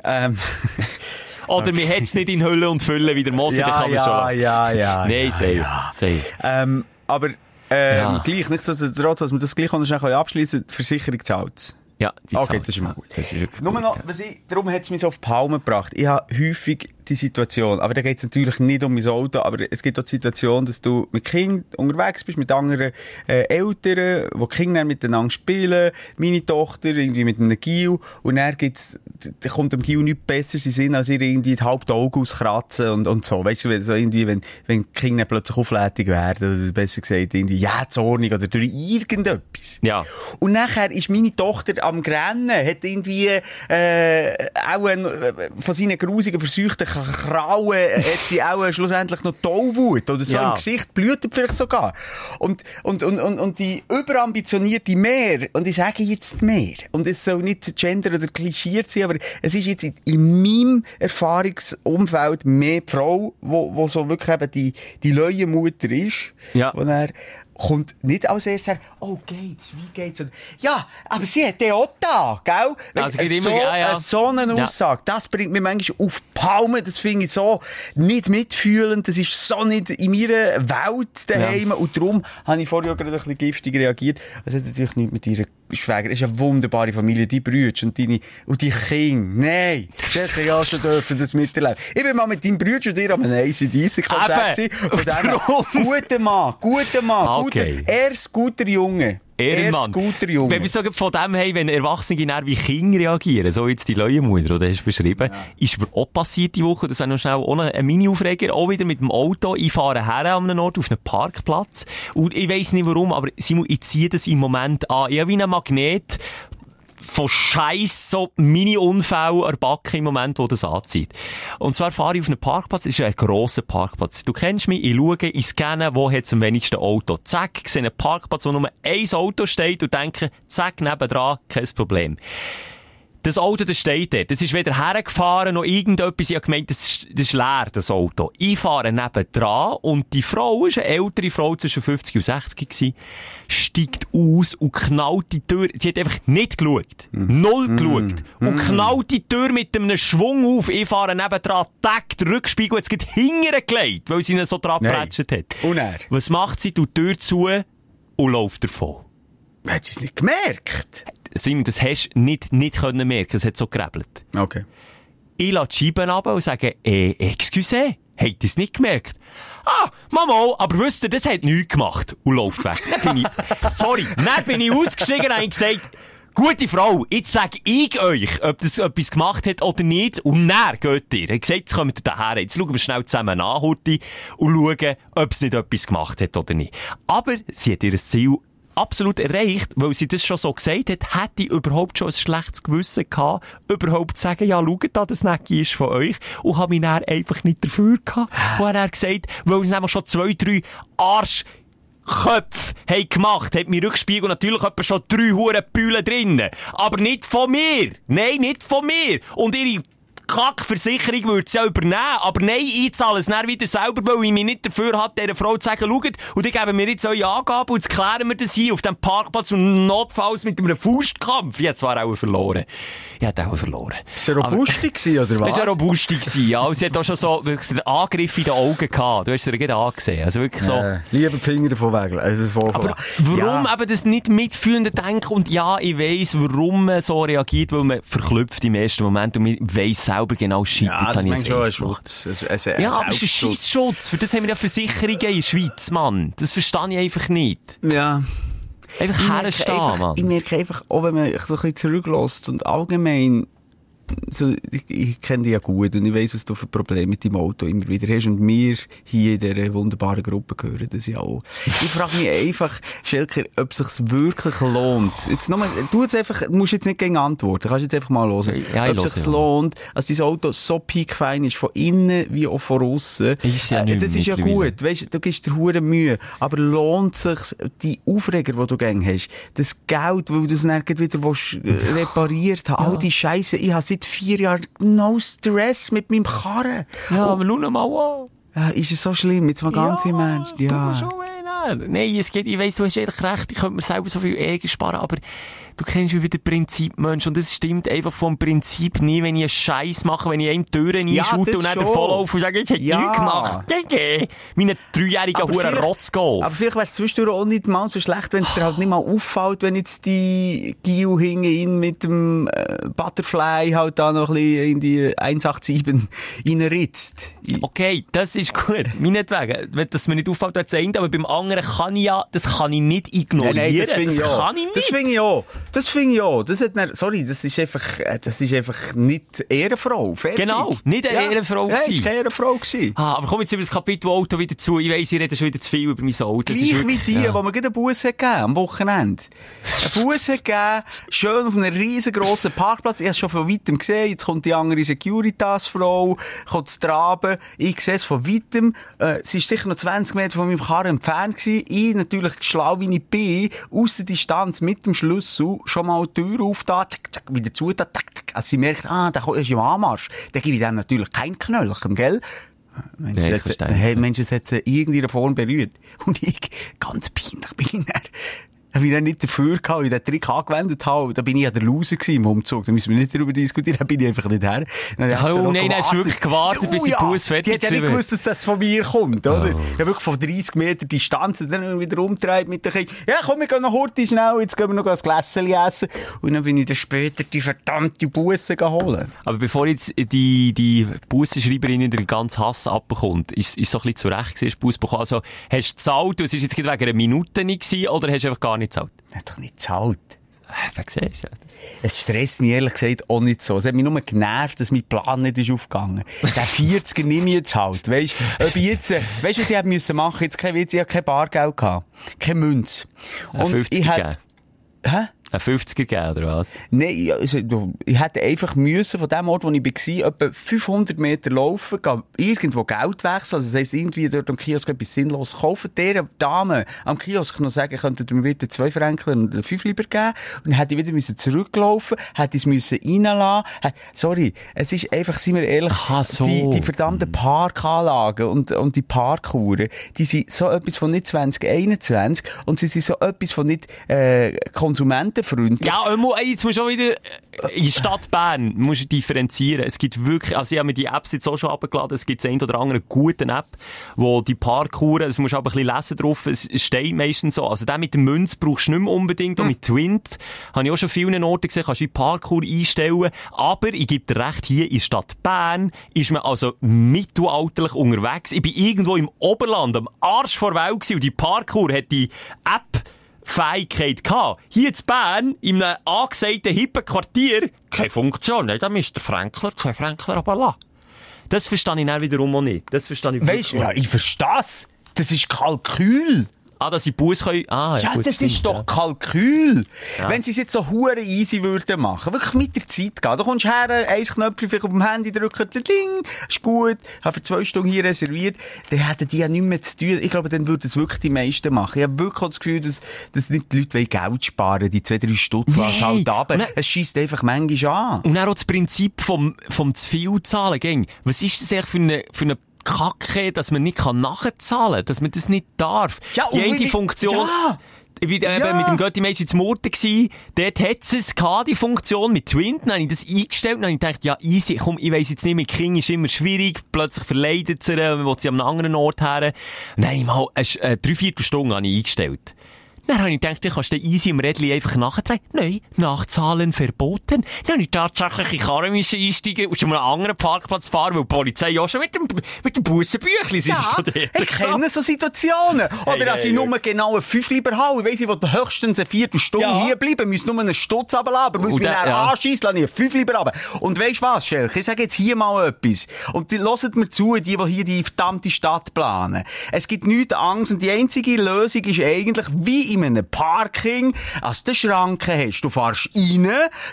Ähm, Oder man hat es nicht in Hülle und Fülle wie der Moser, dann ja, kann man schon ja, ja, ja. Nein, ja, ja. Ähm, aber, ähm, Ja. gleich, nicht so, trotz, dass wir das gleich noch schnell abschließen die Versicherung zahlt Ja, die Okay, zahlt. das ist mal gut. Das ist Nur noch, was ich, darum hat es mich so auf die Palme gebracht. Ich habe häufig die Situation, aber da geht es natürlich nicht um mein Auto, aber es gibt auch die Situation, dass du mit Kind unterwegs bist, mit anderen äh, Eltern, wo die Kinder miteinander spielen, meine Tochter irgendwie mit einem Gil, und dann gibt's, da kommt dem Gil nichts Besseres in den Sinn, als ihr irgendwie die halbe Augen auskratzen und, und so. Weißt du, so irgendwie, wenn, wenn die Kinder plötzlich auflädig werden, oder besser gesagt, irgendwie jähzornig oder durch irgendetwas. Ja. Und nachher ist meine Tochter am Grennen, hat irgendwie, äh, auch ein, von seinen grusigen, versuchten Krauen, hat sie auch äh, schlussendlich noch Tollwut oder so Ja. im Gesicht, blutet vielleicht sogar. Und, und, und, und, und die überambitionierte Mehr, und ich sage jetzt mehr, und es soll nicht gender oder klischiert sein, aber es ist jetzt in, in meinem Erfahrungsumfeld mehr die Frau, wo, wo so wirklich eben die, die neue Mutter ist, Ja. wo er kommt nicht als erstes oh, geht's, wie geht's? Und, ja, aber sie hat den auch da, gell? Also, geht immer- so, ja, ja. äh, so eine Ja. Aussage, das bringt mich manchmal auf die Palme, das finde ich so nicht mitfühlend, das ist so nicht in meiner Welt daheim und darum habe ich vorher gerade ein bisschen giftig reagiert. Das hat natürlich nicht mit ihrer Schwäger, ist eine wunderbare Familie, die Brüder und deine, und die Kinder, nein, das auch schon dürfen, das miterleben. Ich bin mal mit deinem Bruder und dir an einem ACDC-Konzert Eben. gewesen, von dem guter Mann, guter Mann, Okay. guter, erst guter Junge. Ehrenmann. Guter Junge. Wenn wir sagen, von dem haben, wenn Erwachsene wie Kinder reagieren, so jetzt die neue Mutter, die hast du beschrieben, ist mir auch passiert die Woche, das wäre noch schnell auch noch ein Mini-Aufreger, auch wieder mit dem Auto, ich fahre her an einem Ort auf einen Parkplatz und ich weiss nicht warum, aber Simon, ich ziehe das im Moment an. Ich habe wie ein Magnet von Scheiß so Mini-Unfällen erbacken im Moment, wo das anzieht. Und zwar fahre ich auf einen Parkplatz, das ist ein grosser Parkplatz. Du kennst mich, ich schaue, ich scanne, wo hat am wenigsten Auto. Zack, ich sehe einen Parkplatz, wo nur ein Auto steht und denke, zack, nebendran, kein Problem. Das Auto, das steht dort. Das ist weder hergefahren noch irgendetwas. Ich habe gemeint, das ist, das ist leer, das Auto. Ich fahre nebendran und die Frau, ist eine ältere Frau zwischen 50 und 60 gewesen, steigt aus und knallt die Tür. Sie hat einfach nicht geschaut. Null geschaut. Und knallt die Tür mit einem Schwung auf. Ich fahre nebendran, der Rückspiegel es gerade hinterher gelegt, weil sie ihn so dran hat. Und er? Was macht sie? Tut die Tür zu und läuft davon. Hat sie es nicht gemerkt? Simon, das hast du nicht, nicht können merken. Es hat so gerebelt. Okay. Ich lasse die Scheiben runter und sage, äh, excuse, habt ihr es nicht gemerkt? Ah, Mama, aber wisst ihr, das hat nichts gemacht. Und läuft weg. Dann bin ich, sorry, dann bin ich ausgestiegen und gesagt, gute Frau, jetzt sage ich euch, ob das etwas gemacht hat oder nicht. Und dann geht ihr. Er hat gesagt, jetzt kommt ihr daher. Jetzt schauen wir schnell zusammen nach, Hurti, und schauen, ob es nicht etwas gemacht hat oder nicht. Aber sie hat ihr Ziel absolut erreicht, weil sie das schon so gesagt hat, hätte ich überhaupt schon ein schlechtes Gewissen gehabt, überhaupt zu sagen, ja, schaut da, das Necki ist von euch, und habe mich dann einfach nicht dafür gehabt. Und er hat gesagt, weil es nämlich schon zwei, drei Arsch Köpfe haben gemacht, hat mir Rückspiegel natürlich etwa schon drei hure Bühlen drinnen. Aber nicht von mir. Nein, nicht von mir. Und ihre Kackversicherung würde es ja übernehmen. Aber nein, ich zahle es dann wieder selber, weil ich mich nicht dafür hatte, dieser Frau zu sagen, schaut, und die geben mir jetzt eure Angaben und jetzt klären wir das hier auf dem Parkplatz und notfalls mit einem Faustkampf. Ich hätte zwar auch verloren. Ich hätte auch verloren. Ist er robusti gewesen, oder was? War ja robusti, gewesen, ja. Und sie hat auch schon so Angriff in den Augen gehabt. Du hast es gerade angesehen. Also wirklich so. Äh, lieber die Finger davon weg. Also davon Aber warum ja. eben das nicht mitfühlende Denken? Und ja, ich weiss, warum man so reagiert, weil man verklüpft im ersten Moment und man weiss selber genau, shit, Ja, jetzt das habe ich ist schon ein. Schutz. Ein, ein, Ja, aber es ist ein Scheissschutz. Für das haben wir ja Versicherungen in der Schweiz, Mann. Das verstehe ich einfach nicht. Ja. Einfach herstehen, Mann. ich merke einfach, auch wenn man so ein bisschen zurücklässt und allgemein so, ich, ich kenne dich ja gut und ich weiss, was du für Probleme mit deinem Auto immer wieder hast. Und wir hier in dieser wunderbaren Gruppe gehören das ja auch. Ich frage mich einfach, Schelker, ob es sich wirklich lohnt. Jetzt nochmal, du jetzt einfach, musst jetzt nicht gegen antworten, kannst jetzt einfach mal hören. Ja, ob es sich ja. lohnt, dass dein Auto so piekfein ist, von innen wie auch von außen. Ist ja nicht das ist ja gut, weißt, du gibst dir hure Mühe, aber lohnt sich die Aufreger, die du gern hast, das Geld, weil du es dann wieder willst, äh, repariert hast, all die Scheiße, ich habe seit vier Jahren no Stress mit meinem Karren. Ja, aber schau mal an. Ja, ist es so schlimm, jetzt mal ganz im Ernst, ja. nein. Nein, es geht, ich weiss, du hast ehrlich recht, ich könnte mir selber so viel Ärger sparen, aber du kennst mich wie der Prinzipmensch und es stimmt einfach vom Prinzip nie, wenn ich einen Scheiß mache, wenn ich einem Türen Ja, einschaute das und dann schon. davonlaufe und sage, ich hätte Ja. nichts gemacht. Gege. Meinen dreijährigen Aber Huren Rotz gehen. Aber vielleicht wäre es zwischendurch auch nicht mal so schlecht, wenn es dir halt nicht mal auffällt, wenn jetzt die Gio hinten in mit dem äh, Butterfly halt da noch ein bisschen in die 187 reinritzt. Okay, das ist gut. Meinetwegen. Wenn das mir nicht auffällt, wenn es aber beim anderen kann ich ja, das kann ich nicht ignorieren. Nein, nein, das finde ich kann ich nicht. Das finde ich auch. Das finde ich auch. Das hat dann, sorry, das ist einfach, äh, das ist einfach nicht Ehrenfrau. Fertig. Genau, nicht eine Ehrenfrau Ja, gewesen. ist keine Ehrenfrau gewesen. Ah, aber komm jetzt über das Kapitel Auto wieder zu. Ich weiss, ich rede schon wieder zu viel über mein Auto. Gleich wie wirklich- die, ja. wo mir gerade einen Bus hat gegeben, am Wochenende. Einen Bus gegeben, schön auf einem riesengroßen Parkplatz. Ich habe schon von weitem gesehen. Jetzt kommt die andere Securitas-Frau, kommt zu traben. Ich sehe es von weitem. Äh, sie ist sicher noch 20 Meter von meinem Karren entfernt gewesen. Ich natürlich schlau wie ich bin, aus der Distanz mit dem Schlüssel schon mal die Tür auf da, zack, zack, wieder zu da, zack, zack. Als sie merkt, ah, der ist im Anmarsch, dann gebe ich dem natürlich kein Knöllchen, gell? Mensch, Ja, ich es hat, verstehe. hey, Mensch, es hat sie irgendeiner Form berührt. Und ich, ganz peinlich, bin ich habe ich nicht dafür gehabt, weil ich den Trick angewendet habe. Da bin ich ja der Loser gewesen im Umzug. Da müssen wir nicht darüber diskutieren. Da bin ich einfach nicht her. Dann Oh nein, dann hast du wirklich gewartet, bis die Bus fertig Die hat ja nicht gewusst, dass das von mir kommt, oder? Ich habe wirklich von 30 Meter Distanz dann wieder umgedreht mit den Kindern. Ja, komm, wir gehen noch heute schnell, jetzt gehen wir noch ein Gläschen essen. Und dann bin ich dann später die verdammte Busse holen. Aber bevor jetzt die, die Bussenschreiberin den ganzen Hass abbekommt, ist, ist so ein bisschen zurecht gewesen, hast du Bus bekommen. Also, hast du gezahlt, und es ist jetzt gerade wegen einer Minute nicht gewesen, oder hast du einfach gar nicht gezahlt? Hat doch nicht gezahlt. Wer siehst du? Es stresst mich ehrlich gesagt auch nicht so. Es hat mich nur genervt, dass mein Plan nicht ist aufgegangen. Den 40er nehme ich jetzt halt. Ob ich jetzt, äh, du, was ich hätte müssen machen? Jetzt kein Witz, ich hatte kein Bargeld gehabt. Keine Münze. Ein 50er ich hätte, hä? Ein 50er gegeben, oder was? Nein, also, ich hätte einfach müssen von dem Ort, wo ich war, etwa 500 Meter laufen, gehen, irgendwo Geld wechseln. Also, das heisst, irgendwie dort am Kiosk etwas sinnlos kaufen. Der Dame am Kiosk noch sagen, könntet ihr mir bitte zwei Franken und einen fünf lieber geben? Und dann hätte ich wieder müssen zurücklaufen, hätte ich es müssen reinlassen. Sorry, es ist einfach, sind wir ehrlich, Aha, so. die, die verdammten Parkanlagen und, und die Parkuhren, die sind so etwas von nicht 2021 und sie sind so etwas von nicht, äh, konsumentenfreundlich. Ja, jetzt musst du auch wieder, äh, in der Stadt Bern, musst du differenzieren. Es gibt wirklich, also ich habe mir die Apps jetzt auch schon abgeladen, es gibt eine oder andere gute App, wo die Parkuhren, das musst du aber ein bisschen lesen drauf, es steht meistens so. Also den mit der Münze brauchst du nicht mehr unbedingt, und mit Twint, habe ich auch schon vielen Orten gesehen, kannst du wie Parkour einstellen, aber ich gebe dir recht, hier in der Stadt Bern ist man also mittelalterlich unterwegs. Ich bin irgendwo im Oberland, am Arsch vor Welt gewesen, und die Parkour hat die App Fähigkeit gehabt. Hier in Bern, in einem angesagten hippen Quartier, keine Funktion. Nein, da müsst der Fränkler, zwei Fränkler aber lassen. Das verstehe ich dann wiederum auch nicht. Das verstehe ich Weisst du, ja, ich versteh's. Das ist Kalkül. Ah, dass sie Bus können... Ah, Ja, gut, das stimmt, ist doch ja. Kalkül. Wenn sie es jetzt so hure easy würden machen, wirklich mit der Zeit gehen. Du kommst her, ein Knöpfchen vielleicht auf dem Handy drücken, ding, ist gut, habe für zwei Stunden hier reserviert, dann hätten die ja nichts mehr zu tun. Ich glaube, dann würden es wirklich die meisten machen. Ich habe wirklich das Gefühl, dass, dass nicht die Leute Geld sparen die zwei, drei Stutz Nee. halt dann- Es schießt einfach manchmal an. Und dann auch das Prinzip vom, vom zu viel zahlen, gell? Was ist das eigentlich für eine, für eine Kacke, dass man nicht kann nachzahlen kann, dass man das nicht darf? Ja, wie- Funktion... Ja. Ich bin eben Ja. mit dem Götti Mensch ins Murten. Dort hat es gehabt, die Funktion mit Twint. Dann habe ich das eingestellt und dann habe ich gedacht, ja, easy, komm, ich weiss jetzt nicht, mit King ist immer schwierig. Plötzlich verleidet sie, man will sie an einem anderen Ort her. Und dann habe ich mal eine, eine Dreiviertelstunde habe ich eingestellt. Dann habe ich gedacht, du kannst den easy im Rädchen einfach nachtragen. Nein, Nachzahlen verboten. Dann habe ich tatsächlich in Karren einsteigen und mal einen anderen Parkplatz fahren, weil die Polizei auch schon mit dem, mit dem Bussenbüchli ja, schon dort. ich kenne so Situationen. Oder Hey, dass hey, ich hey. nur genau ein Fünf lieber habe. Ich weiss, ich will höchstens eine Viertelstunde Ja. hier bleiben, muss nur einen Stutz runterlassen, aber muss mich dann ja. anschiessen, lasse ich einen Fünf lieber runter. Und weisst was, Schelke? Ich sage jetzt hier mal etwas. Und die, hört mir zu, die, die hier die verdammte Stadt planen. Es gibt nichts Angst und die einzige Lösung ist eigentlich wie in einem Parking, als du Schranken hast. Du fährst rein,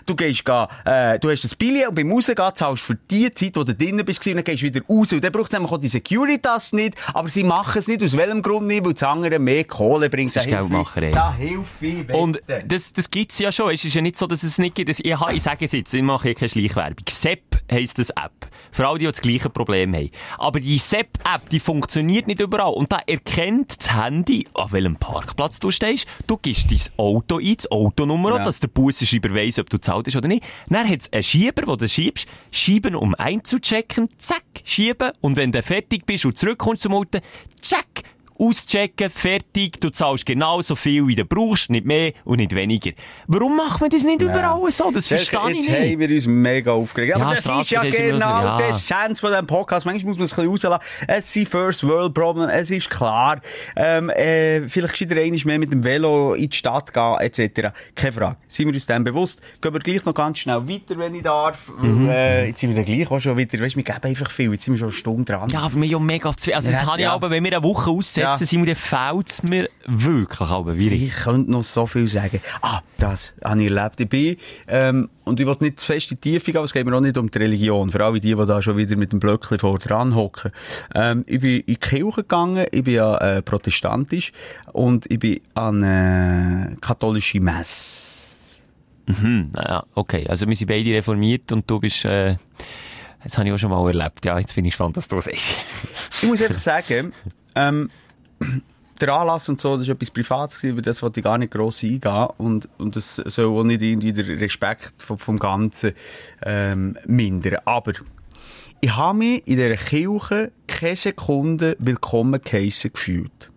du gehst, äh, du hast ein Billett und beim Rausgehen zahlst du für die Zeit, wo du drinnen bist, und dann gehst du wieder raus. Und dann braucht es nämlich auch die Securitas nicht, aber sie machen es nicht, aus welchem Grund nicht, weil das andere mehr Kohle bringt. Das ist Geldmacherei. Da hilf ich, bitte. Und das, das gibt's ja schon. Es ist ja nicht so, dass es nicht gibt. Ich, ich sage es jetzt, ich mache hier keine Schleichwerbung. Sepp heisst das App. Für alle, die das gleiche Problem haben. Aber die Sepp-App, die funktioniert nicht überall. Und da erkennt das Handy, an welchem Parkplatz du stehst. Du gibst dein Auto ein, das Autonummer, Ja. dass der Bussenschreiber weiss, ob du zahlt hast oder nicht. Dann hat es einen Schieber, wo du schiebst, schieben, um einzuchecken, zack, schieben. Und wenn du fertig bist und zurückkommst zum Auto, zack, auschecken, fertig, du zahlst genauso viel, wie du brauchst, nicht mehr und nicht weniger. Warum macht man das nicht überall so? Das verstehe ich Jetzt nicht. haben wir uns mega aufgeregt. Aber Ja, das ist ja genau ja. die Essenz von diesem Podcast. Manchmal muss man es ein bisschen rauslassen. Es sind First World Problem, es ist klar. Ähm, äh, vielleicht gescheiter einmal mehr mit dem Velo in die Stadt gehen, etc. Keine Frage. Sind wir uns dem bewusst? Gehen wir gleich noch ganz schnell weiter, wenn ich darf. Mhm. Äh, jetzt sind wir dann gleich auch schon wieder, weißt du, wir geben einfach viel. Jetzt sind wir schon eine Stunde dran. Ja, aber wir haben ja mega zu viel. Also, Ja, das habe ich ja. aber, wenn wir eine Woche aussetzen, Wir, dann fehlt es mir wirklich aber. Ich könnte noch so viel sagen. Ah, das habe ich erlebt. Ich bin, ähm, und ich will nicht zu fest in die Tiefe gehen, aber es geht mir auch nicht um die Religion. Vor allem die, die da schon wieder mit dem Blöckchen vor dran hocken. Ähm, ich bin in die Kirche gegangen, ich bin ja äh, protestantisch und ich bin an äh, katholische Messe. Hm, ja, okay. Also, wir sind beide reformiert und du bist, äh, das habe ich auch schon mal erlebt. Ja, jetzt bin ich gespannt, was du sagst. Ich muss einfach sagen, ähm, der Anlass und so, das ist etwas Privates gewesen, über das wollte ich gar nicht gross eingehen und, und das soll auch nicht irgendwie der Respekt vom, vom Ganzen ähm, mindern. Aber ich habe mich in dieser Kirche keine Sekunde willkommen geheissen gefühlt.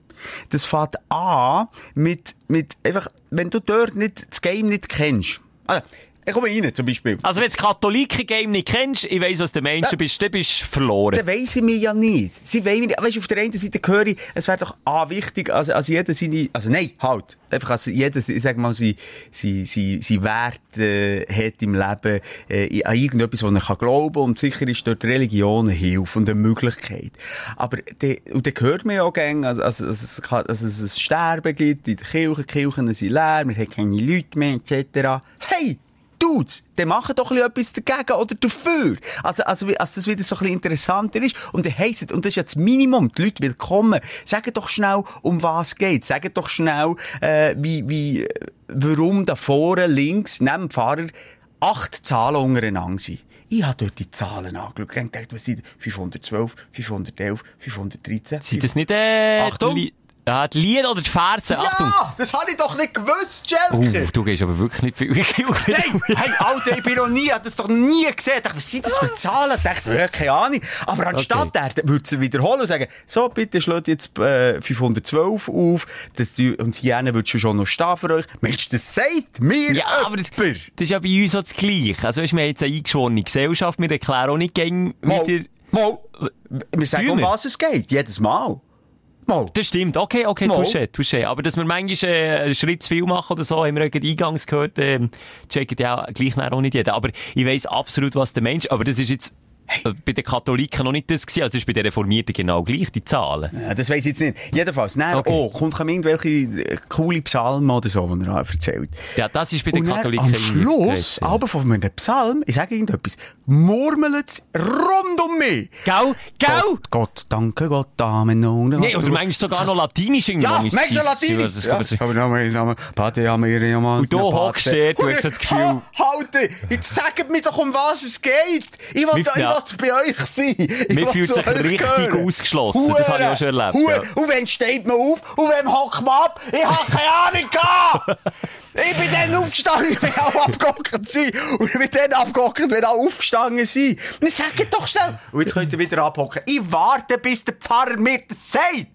Das fängt an mit, mit einfach, wenn du dort nicht, das Game nicht kennst. Also, ich komme rein, zum Beispiel. Also, wenn du das Katholiken-Game nicht kennst, ich weiss, was du Menschen bist, dann bist du verloren. Dann weiss ich mich ja nicht. Sie wollen mich nicht. Weißt du, auf der einen Seite höre ich, es wäre doch A, wichtig, also, also jeder seine, also nein, halt. Einfach, also jeder, ich sag mal, sie, sie, sie, sie Wert, äh, hat im Leben, äh, an irgendetwas, wo er kann glauben und sicher ist dort Religion eine Hilfe und eine Möglichkeit. Aber, de, und dann hört man ja auch gerne, also, also, also, es kann, also, es ein Sterben gibt in der Kirche, die Kirchen sind leer, wir haben keine Leute mehr, etc. Hey! Dudes, dann machen doch etwas dagegen oder dafür. Also, also, wie- als das wieder so ein interessanter ist. Und dann heisst es, und das ist ja das Minimum, die Leute willkommen. Sagt doch schnell, um was geht. Sagt doch schnell, äh, wie, wie, warum da vorne links, neben dem Fahrer, acht Zahlen untereinander sind. Ich habe dort die Zahlen angeschaut und gedacht, was sind 512, 511, 513. Sind das nicht, äh, Achtung! Li- ja, die Lieder oder die? Achtung! Ja, das habe ich doch nicht gewusst, Schelke! Uh, du gehst aber wirklich nicht viel. Nein, hey, Alter, ich bin noch nie, hab das doch nie gesehen. Ich dachte, was sind das für Zahlen? Ich dachte, ja, keine Ahnung. Aber anstatt Okay. der, würde sie wiederholen und sagen, so, bitte schlägt jetzt, äh, 512 auf, das, und hier würdest du schon noch stehen für euch. Mensch, das sagt mir Ja, aber das, das ist ja bei uns auch das Gleiche. Also, weisst, wir haben jetzt eine eingeschworene Gesellschaft, wir erklären auch nicht gäng Mal, wieder... mal, wir sagen, um was es geht, jedes Mal. Mal. Das stimmt, okay, okay, Mal. touché, touché. Aber dass wir manchmal äh, einen Schritt zu viel machen oder so, haben wir ja gerade eingangs gehört, ähm, checkt ja gleich auch nicht jeder. Aber ich weiss absolut, was der Mensch, aber das ist jetzt bei den Katholiken noch nicht das gewesen, also das ist bei den Reformierten genau gleich, die Zahlen. Ja, das weiss ich jetzt nicht. Jedenfalls, nein, Okay. oh, kommt irgendwelche äh, coole Psalmen oder so, die er erzählt. Ja, das ist bei den Und Katholiken am Schluss, gewesen. aber von einem Psalm, ich sage irgendetwas, murmelt es rund um mich. Gell? Gell? Gott, Gott, danke Gott, Amen. Nee, oder manchmal sogar noch Latinisch irgendwie. Ja, manchmal ist es- Latinisch. Das Ja, sich- aber nochmal, nochmal, Pate, ja, ja. Und du hockst dort, du hast das Gefühl- Ha, Halte, jetzt sagt mir doch, um was es geht. Ich will, ich ja. Will bei euch sein. Ich Man fühlt sich richtig gehören. ausgeschlossen. Das habe ich auch schon erlebt, Hure. ja. Und wenn steht man auf und wenn hockt man ab, ich habe keine Ahnung. Ich bin dann aufgestanden, ich will auch abgehockt sein. Und ich bin dann abgehockt, wenn alle aufgestanden sind. Wir sagen doch schnell. Und jetzt könnt ihr wieder abhocken. Ich warte, bis der Pfarrer mir das sagt.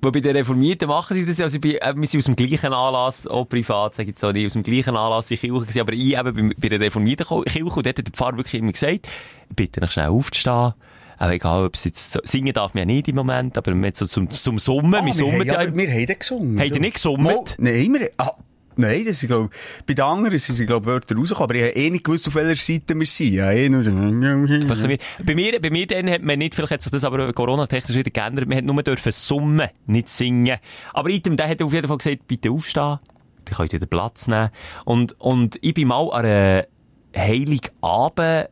Weil bei den Reformierten machen sie das ja, also bei, äh, wir sind aus dem gleichen Anlass, auch privat, sage ich jetzt so nicht, aus dem gleichen Anlass in Kirche gewesen, aber ich eben bei, bei der Reformierten Kirche, und dort hat der Pfarrer wirklich immer gesagt, bitte noch schnell aufzustehen, auch egal, ob es jetzt, so, singen darf man ja nicht im Moment, aber so zum, zum Summen, Ah, wir summen haben, ja, wir haben den gesungen. Habt ihr nicht gesummt? Mal, Nein, wir, ah, nein, das ist, glaub, bei den anderen sind, glaub, Wörter rausgekommen, aber ich habe eh nicht gewusst, auf welcher Seite wir sind. Ja, eh nur so, Bei mir, bei mir, dann hat man nicht, vielleicht hat sich das aber Corona-technisch wieder geändert, man hat nur dürfen summen, nicht singen. Aber item, der hat auf jeden Fall gesagt, bitte aufstehen, dann könnt ihr den Platz nehmen. Und, und ich bin mal an einer Heiligabend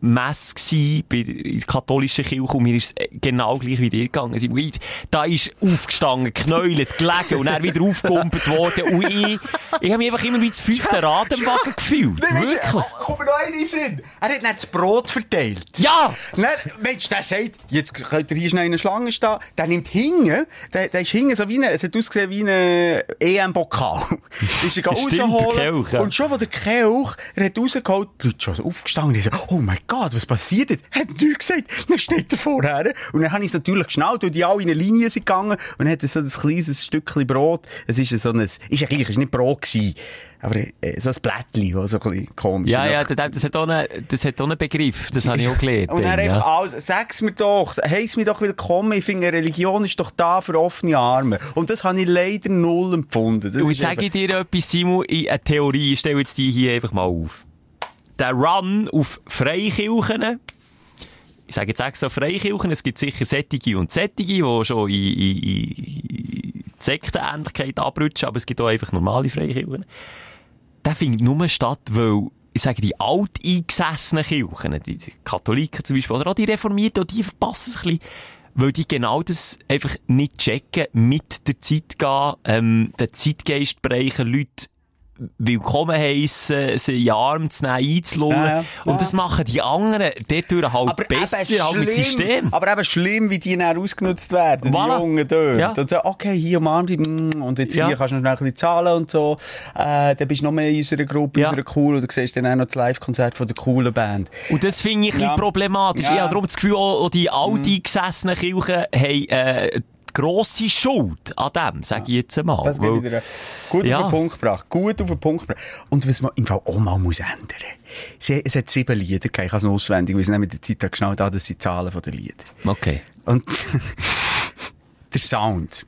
Messe gsi bei der katholischen Kirche und mir ist es genau gleich wie dir gegangen. Ich- Da ist aufgestanden, geknäult, gelegen und dann wieder aufgekumpelt worden und ich, ich habe mich einfach immer wie das fünfte Rad im Wagen gefühlt. Nein, Wirklich. Komm mir noch einen Sinn. Er hat dann das Brot verteilt. Ja! Dann, Mensch, der sagt, jetzt könnt ihr hier schnell in einer Schlange stehen. Der nimmt hinten, der, der ist hinten so wie eine, es hat ausgesehen wie ein EM-Pokal. ist er Stimmt, rausholen. Kelch, ja. Und schon, wo der Kelch, er hat rausgeholt, die Leute schon aufgestanden, die so, oh mein Gott, was passiert jetzt? Hat nichts gesagt. Dann steht er vorher. Und dann habe ich es natürlich geschnallt, weil die alle in eine Linie sind gegangen. Und dann hat er so ein kleines Stückchen Brot. Es ist so ein, ist ja gleich, ist nicht Brot gewesen. Aber äh, so ein Blättchen, das so ein bisschen komisch Ja, ja, das, hat auch einen, das hat auch einen Begriff, das habe ich auch gelernt. Und dann dann, einfach ja. alles, sag's mir doch, heiss mir doch willkommen, ich finde, Religion ist doch da für offene Arme. Und das habe ich leider null empfunden. Das Und jetzt sage ich dir etwas, Simon, in eine Theorie, ich stelle jetzt die hier einfach mal auf. Der Run auf Freikirchen, ich sage jetzt extra Freikirchen, es gibt sicher Sättige und Sättige, die schon in, in, in Sektenähnlichkeit abrutschen, aber es gibt auch einfach normale Freikirchen. Der findet nur statt, weil, ich sage, die alteingesessenen Kirchen, die Katholiken zum Beispiel, oder auch die Reformierten, die verpassen es ein bisschen, weil die genau das einfach nicht checken, mit der Zeit gehen, ähm, den Zeitgeist bereichen, Leute willkommen heissen, sie in Arm zu nehmen, einzulullen. Ja, ja. Und das machen die anderen dort halt besser, halt mit System. aber eben schlimm, wie die dann ausgenutzt werden, Voilà. die Jungen dort. Ja. Und so, okay, hier umarm dich, mm, und jetzt hier kannst du noch ein bisschen zahlen und so. Äh, dann bist du noch mehr in unserer Gruppe, in unserer cool, oder du siehst dann auch noch das Live-Konzert von der coolen Band. Und das finde ich ein bisschen problematisch. Ja. Mhm. Ich habe darum das Gefühl, auch, auch die alteingesessenen Kirchen haben äh, grosse Schuld an dem, sage ich jetzt einmal. Das Weil- wieder gut Ja. auf den Punkt gebracht. Gut auf den Punkt gebracht. Und was man im Fall auch mal muss ändern. Sie, es hat sieben Lieder gegeben. Ich habe es auswendig, weil dann mit der Zeit geschnallt haben, das sind die Zahlen der Lieder. Okay. Und der Sound.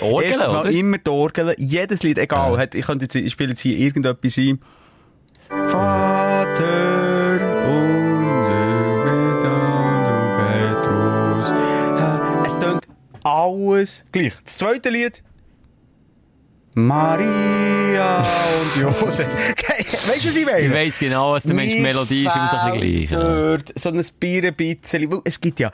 Orgel, Erstens mal immer die Orgel. Jedes Lied, egal. Hat, ich, könnte jetzt, ich spiele jetzt hier irgendetwas ein. Vater alles gleich. Das zweite Lied. Maria und Josef. weißt du, was ich meine? Ich weiss genau, was du meinst. Die Melodie ist immer so ein bisschen gleich. ja. So ein Bier ein bisschen. Weil Es gibt ja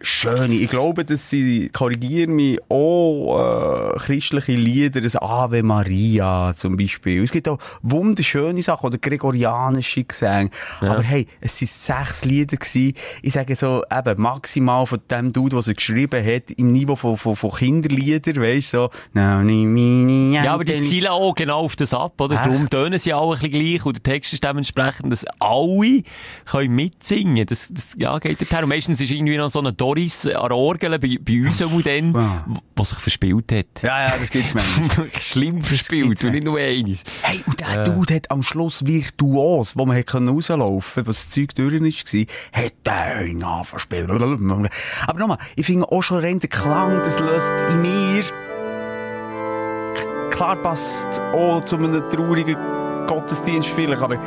schöne, ich glaube, dass sie, korrigieren mich, auch äh, christliche Lieder, das Ave Maria zum Beispiel. Es gibt auch wunderschöne Sachen oder gregorianische Gesänge. Aber hey, es sind sechs Lieder gewesen. Ich sage so, eben, maximal von dem Dude, der sie geschrieben hat, im Niveau von, von, von Kinderliedern, weisst du, so, «Na, ni, mi, ni, Ja, aber die Anteli». zielen auch genau auf das ab, oder? Echt? Darum tönen sie auch ein bisschen gleich und der Text ist dementsprechend, dass alle können mitsingen. Das, das, ja, geht dorthin. Und meistens ist irgendwie noch so eine Doris an der Orgel bei, bei uns auch dann, Ja. die sich verspielt hat. Ja, ja, das gibt's manchmal. Schlimm verspielt, und nicht nur einmal. Hey, und der Dude hat am Schluss virtuos, wo man hätte können rauslaufen, was das Zeug durch ist, hat der einen anverspielt. Aber nochmal, ich finde auch schon rein der Klang, das löst in mir, klar passt auch zu einem traurigen Gottesdienst vielleicht, aber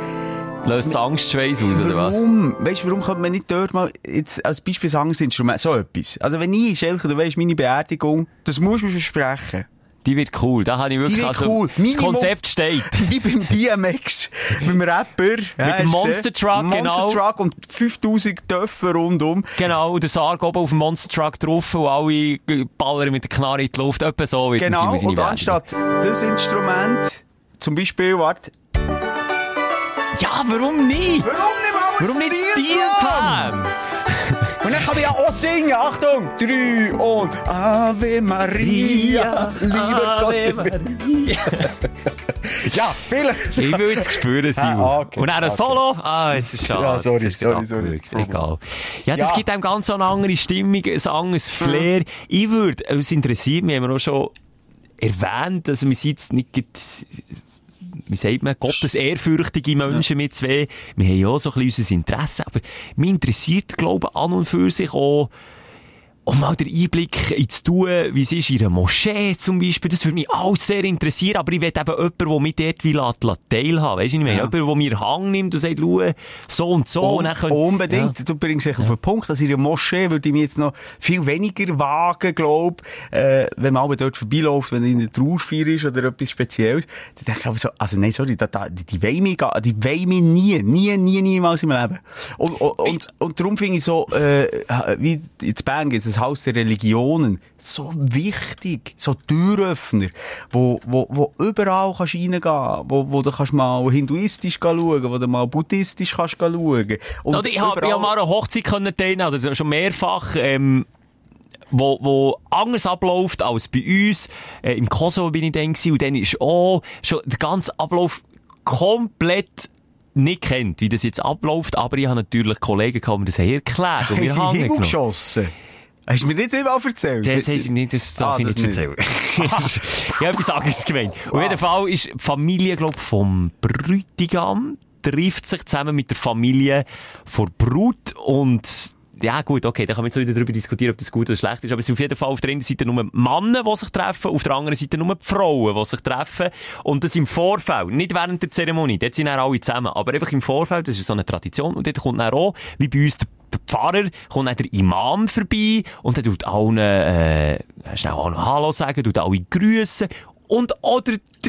Löst Angstschweiß aus, oder was? warum? Weißt du, warum könnte man nicht dort mal, jetzt als Beispiel ein anderes Instrument, so etwas. Also wenn ich, Schelke, du weißt, meine Beerdigung, das musst du mir versprechen. Die wird cool. Da habe ich wirklich, also, cool. das Konzept steht. Wie beim DMX, beim Rapper. Mit dem Monster Truck, genau. Monster Truck und 5000 Töpfe rundum. Genau, und der Sarg oben auf dem Monster Truck drauf und alle ballern mit der Knarre in die Luft. Etwa so wird Genau, und anstatt das Instrument, zum Beispiel, warte. Ja, warum nicht? Warum nicht mal Warum nicht Steel Pan? Und dann kann ich ja auch singen. Achtung! Drei und Ave Maria, lieber Ave Gott. ja, vielleicht. Ich will jetzt spüren, Simon. Ah, okay, Und dann ein okay. Solo? Ah, jetzt ist schade. Ja, sorry, sorry, sorry. Egal. Ja, das Ja. gibt einem ganz so eine andere Stimmung, ein anderes Flair. Ich würde, es interessiert mich, haben wir auch schon erwähnt, also wir sind jetzt nicht, wie sagt man, Gottes ehrfürchtige Menschen mit zwei. Wir haben ja auch so ein bisschen unser Interesse, aber mich interessiert, glaube ich, an und für sich auch, um mal den Einblick ins Tun, wie es ist in einer Moschee zum Beispiel, das würde mich alles sehr interessieren, aber ich will eben jemanden, der mich dort lassen, lassen teilhaben. Weißt du, ich meine, Ja. jemand, der mir Hang nimmt und sagt, schau, so und so. und dann können- Unbedingt. Du bringst dich auf den Punkt, dass in der Moschee würde ich mir jetzt noch viel weniger wagen, glaub, äh, wenn man aber dort vorbeiläuft, wenn in der Trauerfeier ist oder etwas Spezielles. Dann denke ich aber so, also nein, sorry, da, da, die, die wollen mich, die wollen mich nie, nie, nie, niemals im Leben. Und, und, und, und darum finde ich so, äh, wie in Bern gibt es das Haus der Religionen, so wichtig, so Türöffner, wo, wo, wo überall kannst reingehen, wo, wo du kannst mal hinduistisch schauen, wo du mal buddhistisch kannst schauen. Und Oder ich habe hab mal eine Hochzeit können teilnehmen, oder schon mehrfach, ähm, wo, wo anders abläuft als bei uns. Äh, Im Kosovo bin ich dann gewesen, und dann ist auch schon der ganze Ablauf komplett nicht kennt, wie das jetzt abläuft, aber ich habe natürlich Kollegen gehabt, die mir das erklärt und Haben mir Hast du mir nicht immer erzählt? Das sie nicht, das darf Ah, ich das nicht erzählen. ich habe etwas anderes gemeint. Auf jeden Fall ist die Familie, glaube vom Bräutigam trifft sich zusammen mit der Familie vor Brut und ja gut, okay, da kann man jetzt auch wieder darüber diskutieren, ob das gut oder schlecht ist, aber es sind auf jeden Fall auf der einen Seite nur Männer, die sich treffen, auf der anderen Seite nur die Frauen, die sich treffen und das im Vorfeld, nicht während der Zeremonie, dort sind dann alle zusammen, aber einfach im Vorfeld, das ist so eine Tradition und dort kommt dann auch, wie bei uns der der Pfarrer kommt dann der Imam vorbei und er tut allen, äh, schnell auch noch Hallo sagen, tut alle grüßen. Und auch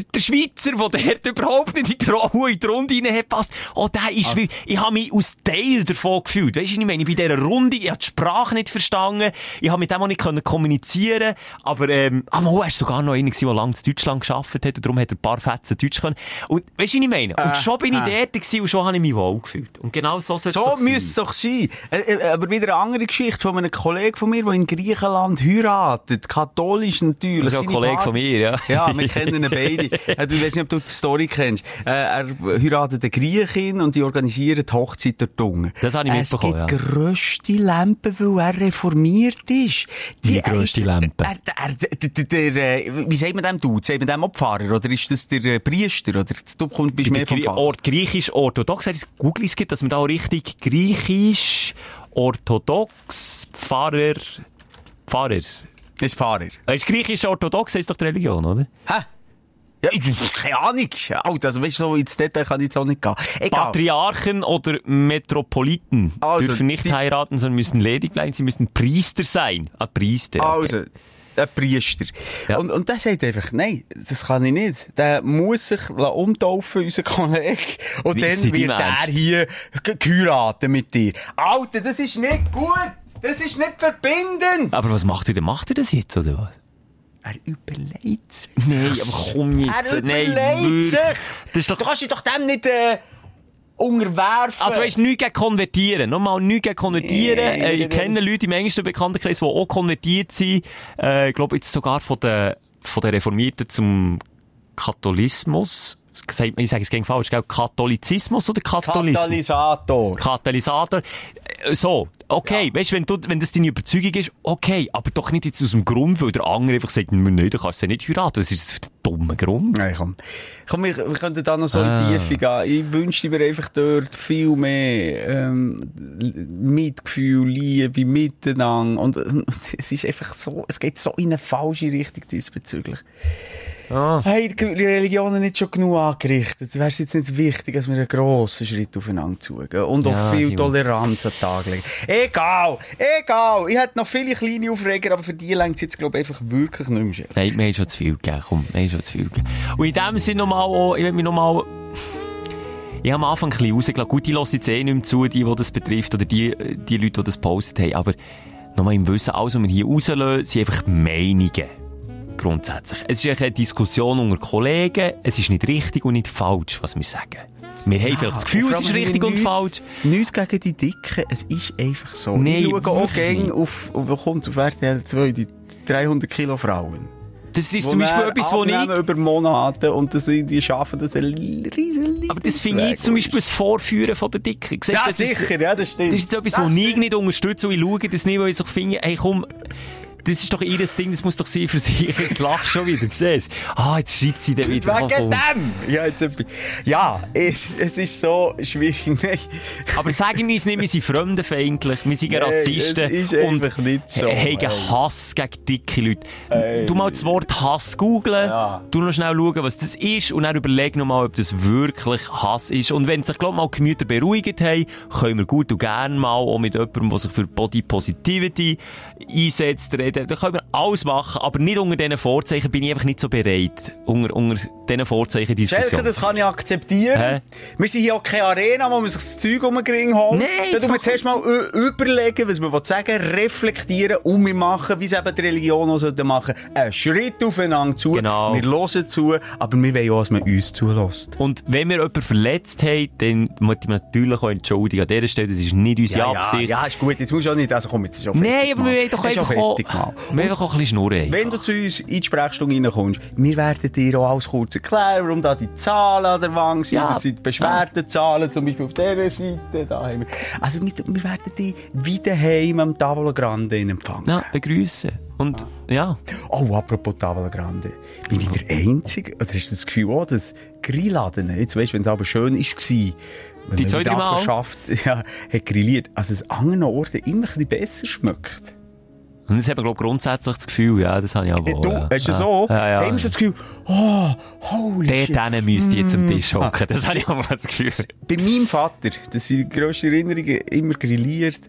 der, Schweizer, der dort überhaupt nicht in die Rolle, in die Runde reinpasst, oh, der ist wie, ich habe mich aus Teil davon gefühlt. Weißt du, ich meine, bei dieser Runde, ich habe die Sprache nicht verstanden, ich habe mit dem auch nicht können kommunizieren aber, ähm, ah, er war sogar noch einer, gewesen, der lange in Deutschland gearbeitet hat, und darum hat er ein paar Fetzen Deutsch können. Und, weißt du, ich meine? Und schon bin ich dort gewesen, und schon habe ich mich wohl gefühlt. Und genau so soll es So müsste es doch sein. Äh, äh, aber wieder eine andere Geschichte von einem Kollegen von mir, der in Griechenland heiratet. Katholisch natürlich. Das ist auch ein Kollege Bar- von mir, ja. Ja, wir kennen ihn beide. Äh, Ich weiß nicht, ob du die Story kennst. Äh, er heiratet eine Griechin und die organisieren die Hochzeit der Tunge. Das habe ich mitbekommen, Es ja. gibt grösste Lampen, weil er reformiert ist. Wie grösste er- Lampe? Er, er, äh, wie sagt man dem du? Sagt man dem auch Pfarrer? Oder ist das der äh, Priester? Oder du kommst, bist mehr vom Fach? Ort, griechisch orthodox, jetzt google es gibt, dass man da auch richtig griechisch orthodox Pfarrer, Pfarrer. Ein Pfarrer. Äh, Ist griechisch orthodox, ist doch die Religion, oder? Hä? Ja, ich, keine Ahnung. Alter, also, weißt du, so ins Detail kann ich jetzt auch nicht gehen. Egal. Patriarchen oder Metropoliten Also, dürfen nicht die- heiraten, sondern müssen ledig bleiben, sie müssen Priester sein. Ah, Priester. okay. Also, ein Priester. Ja. Und, und der sagt einfach, nein, das kann ich nicht. Der muss sich umtaufen, unser Kollege. Und Wie, dann wird er Ernst? hier ge- geheiratet mit dir. Alter, das ist nicht gut. Das ist nicht verbindend. Aber was macht er denn? Macht er das jetzt, oder was? Er überlegt sich. Nein, aber komm jetzt. Er überlegt sich. Das ist doch... Du kannst dich doch dem nicht äh, unterwerfen. Also weisst, nichts gegen konvertieren. Nochmal, nichts gegen konvertieren. Nee, äh, ich kenne Leute im engsten Bekanntenkreis, die auch konvertiert sind. Äh, ich glaube jetzt sogar von den, von den Reformierten zum Katholismus. Ich sage es gegen falsch, gell? Katholizismus oder Katholismus? Katalysator. Katalysator. Äh, So, okay, weißt wenn, du, wenn das deine Überzeugung ist, okay, aber doch nicht jetzt aus dem Grund, weil der andere einfach sagt, nein, du kannst sie nicht heiraten. Was ist das für ein dummer Grund? Nein, komm. Komm, wir, wir könnten da noch so Ah. in die Tiefe gehen. Ich wünschte mir einfach dort viel mehr ähm, Mitgefühl, Liebe, Miteinander. Und, und es ist einfach so, es geht so in eine falsche Richtung diesbezüglich. Ah. Hey, die Religionen nicht schon genug angerichtet. Wäre es jetzt nicht wichtig, dass wir einen grossen Schritt aufeinander zugehen und Ja, auch viel. Toleranz an den Tag legen. Egal, egal. Ich hätte noch viele kleine Aufreger, aber für die längt es jetzt, glaube ich, einfach wirklich nicht mehr. Nein, mir haben schon zu viel gegeben. Komm, haben schon zu viel gegeben. Und in dem Sinne nochmal auch, ich will mich nochmal, ich habe am Anfang ein bisschen rausgelassen. Gut, die hören jetzt eh nicht mehr zu, die, die das betrifft, oder die, die Leute, die das gepostet haben. Aber nochmal im Wissen, alles, was wir hier rauslösen, sind einfach Meinungen. Grundsätzlich. Es ist eine Diskussion unter Kollegen. Es ist nicht richtig und nicht falsch, was wir sagen. Wir haben vielleicht das Gefühl, es ist richtig und nichts- falsch. Nichts gegen die Dicken, es ist einfach so. Nee, ich schaue auch gerne auf, auf, wo kommt auf RTL 2, die 300 Kilo Frauen. Das ist Wo zum Beispiel etwas, wo ich... über Monate und das, die schaffen das ein riesen Aber das finde ich zum Beispiel das Vorführen von der Dicken. Siehst Ja, das ist- sicher, ja, das stimmt. Das ist jetzt etwas, Das was ich nicht unterstütze und ich schaue das nicht, weil ich so finde, hey komm, das ist doch ihr Ding, das muss doch sie für sich. Jetzt lachst schon wieder, siehst? Ah, jetzt schreibt sie dann wieder. Wegen komm. dem! Ja, jetzt, ja es, es ist so schwierig. Aber sagen wir uns nicht, wir sind fremdenfeindlich, wir sind Nein, Rassisten es ist und nicht so, haben. Hass gegen dicke Leute. Ey. Du mal das Wort Hass googlen, Ja. du noch schnell schauen, was das ist und dann überleg noch mal, ob das wirklich Hass ist. Und wenn sich, glaub mal, die Gemüter beruhigt haben, können wir gut und gern mal auch mit jemandem, der sich für Body Positivity einsetzt, reden. Da können wir alles machen, aber nicht unter diesen Vorzeichen bin ich einfach nicht so bereit. Unter, unter diesen Vorzeichen Schelke, Diskussion. das kann ich akzeptieren. Hä? Wir sind hier auch keine Arena, wo man sich das Zeug um den Ring holt. Nein, Da wir das zuerst mal überlegen, was man will sagen reflektieren und wir machen, wie es eben die Religion auch sollte machen, einen Schritt aufeinander zu. Genau. Wir hören zu, aber wir wollen auch, dass man uns zulässt. Und wenn wir jemanden verletzt haben, dann muss ich natürlich auch entschuldigen an dieser Stelle. Das ist nicht unsere Ja, ja, Absicht. ja, ist gut. Jetzt musst du auch nicht, also komm, jetzt ist auch Nein, fertig aber wir wollen doch einfach auch fertig gemacht. wir auch ein bisschen schnurren. Wenn du zu uns in die Sprechstunde reinkommst, wir werden dir auch alles kurz erklären, warum da die Zahlen an der Wand sind. Ja. Das sind die Beschwerdenzahlen, zum Beispiel auf dieser Seite. Da haben wir. Also, wir, wir werden dich wie daheim am Tavola Grande empfangen. Ja, begrüßen. Und, ja. Oh, apropos Tavola Grande. Bin ich der Einzige, oder hast du das Gefühl auch, dass Grilladen, jetzt weißt du, wenn es aber schön war, wenn Die man zwei, in drei der Mal? Nachbarschaft, ja, hat grilliert, also es an anderen Orten immer ein bisschen besser schmeckt. Und das haben wir, glaube ich, grundsätzlich das Gefühl, ja, das habe ich auch. Äh, du, ja. hast du ja. so? Ja, ja. Wir so das Gefühl, oh, holy Der shit. denen müsste ich jetzt am Tisch Ah, hocken. Das habe ich auch mal das Gefühl. Bei meinem Vater, das sind die grössten Erinnerungen, immer grilliert.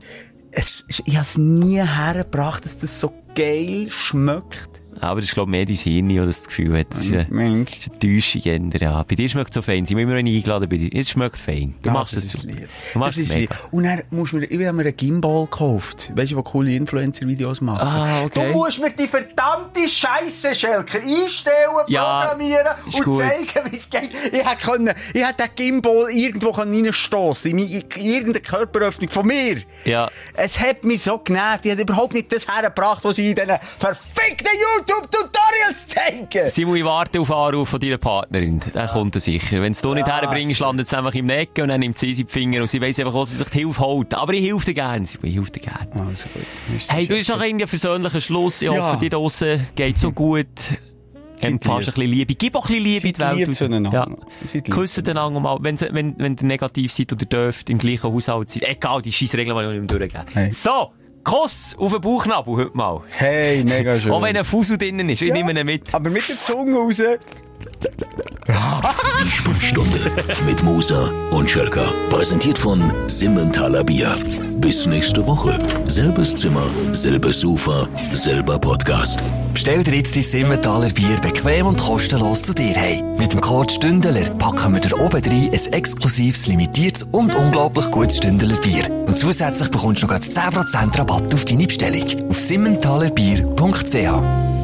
Es, ich habe es nie hergebracht, dass das so geil schmeckt. Aber das ist, glaube ich, mehr dein Hirn, das das Gefühl hat. Das ist eine, Mensch. ist eine Täuschung, ja. Bei dir schmeckt es so fein. Sind wir immer noch nie eingeladen bei dir? Es schmeckt fein. Du Ah, machst das es lieb. Du machst das es ist lieb. mega. Und dann musst du mir, ich habe mir einen Gimbal gekauft. Weißt du, wo coole Influencer-Videos machen? Ah, okay. Du musst mir die verdammte Scheiße, Schelker, einstellen, Ja, programmieren und gut. zeigen, wie es geht. Ich hätte können, ich hätte den Gimbal irgendwo reinstoßen in, in irgendeine Körperöffnung von mir. Ja. Es hat mich so genervt. Ich habe überhaupt nicht das hergebracht, was sie in diesen verfickten YouTube-Tutorials zeigen. Simon, ich warte auf Anruf von deiner Partnerin. Der kommt er sicher. Wenn du nicht herbringst, landet es einfach im Necken und dann nimmt sie die Finger und sie weiss einfach, wo sie sich die Hilfe holt. Aber ich helfe dir gerne, Simon, ich helfe dir gerne. Also gut. Hey, du hast doch irgendwie einen persönlichen Schluss. Ich Ja. hoffe, dir draussen geht so gut. Empfangst ein bisschen Liebe. Gib auch ein bisschen Liebe in die Seid Welt. lieb zueinander. Ja. Seid Küssen den anderen mal. Wenn, wenn, wenn ihr negativ seid oder dürft, im gleichen Haushalt seid. Egal, die scheiß Regeln wollen wir nicht mehr durchgeben. Hey. So, Kuss auf den Bauchnabel heute mal. Hey, mega schön. Auch wenn ein Fussel drinnen ist. Ich nehme ihn mit. Aber mit der Zunge raus. Sprechstunde mit Musa und Schelka. Präsentiert von Simmentaler Bier. Bis nächste Woche. Selbes Zimmer, selbes Sofa, selber Podcast. Bestell dir jetzt dein Simmentaler Bier bequem und kostenlos zu dir heim. Mit dem Code Stündeler packen wir dir oben rein ein exklusives, limitiertes und unglaublich gutes Stündeler Bier. Und zusätzlich bekommst du noch grad 10% Rabatt auf deine Bestellung. Auf simmentalerbier.ch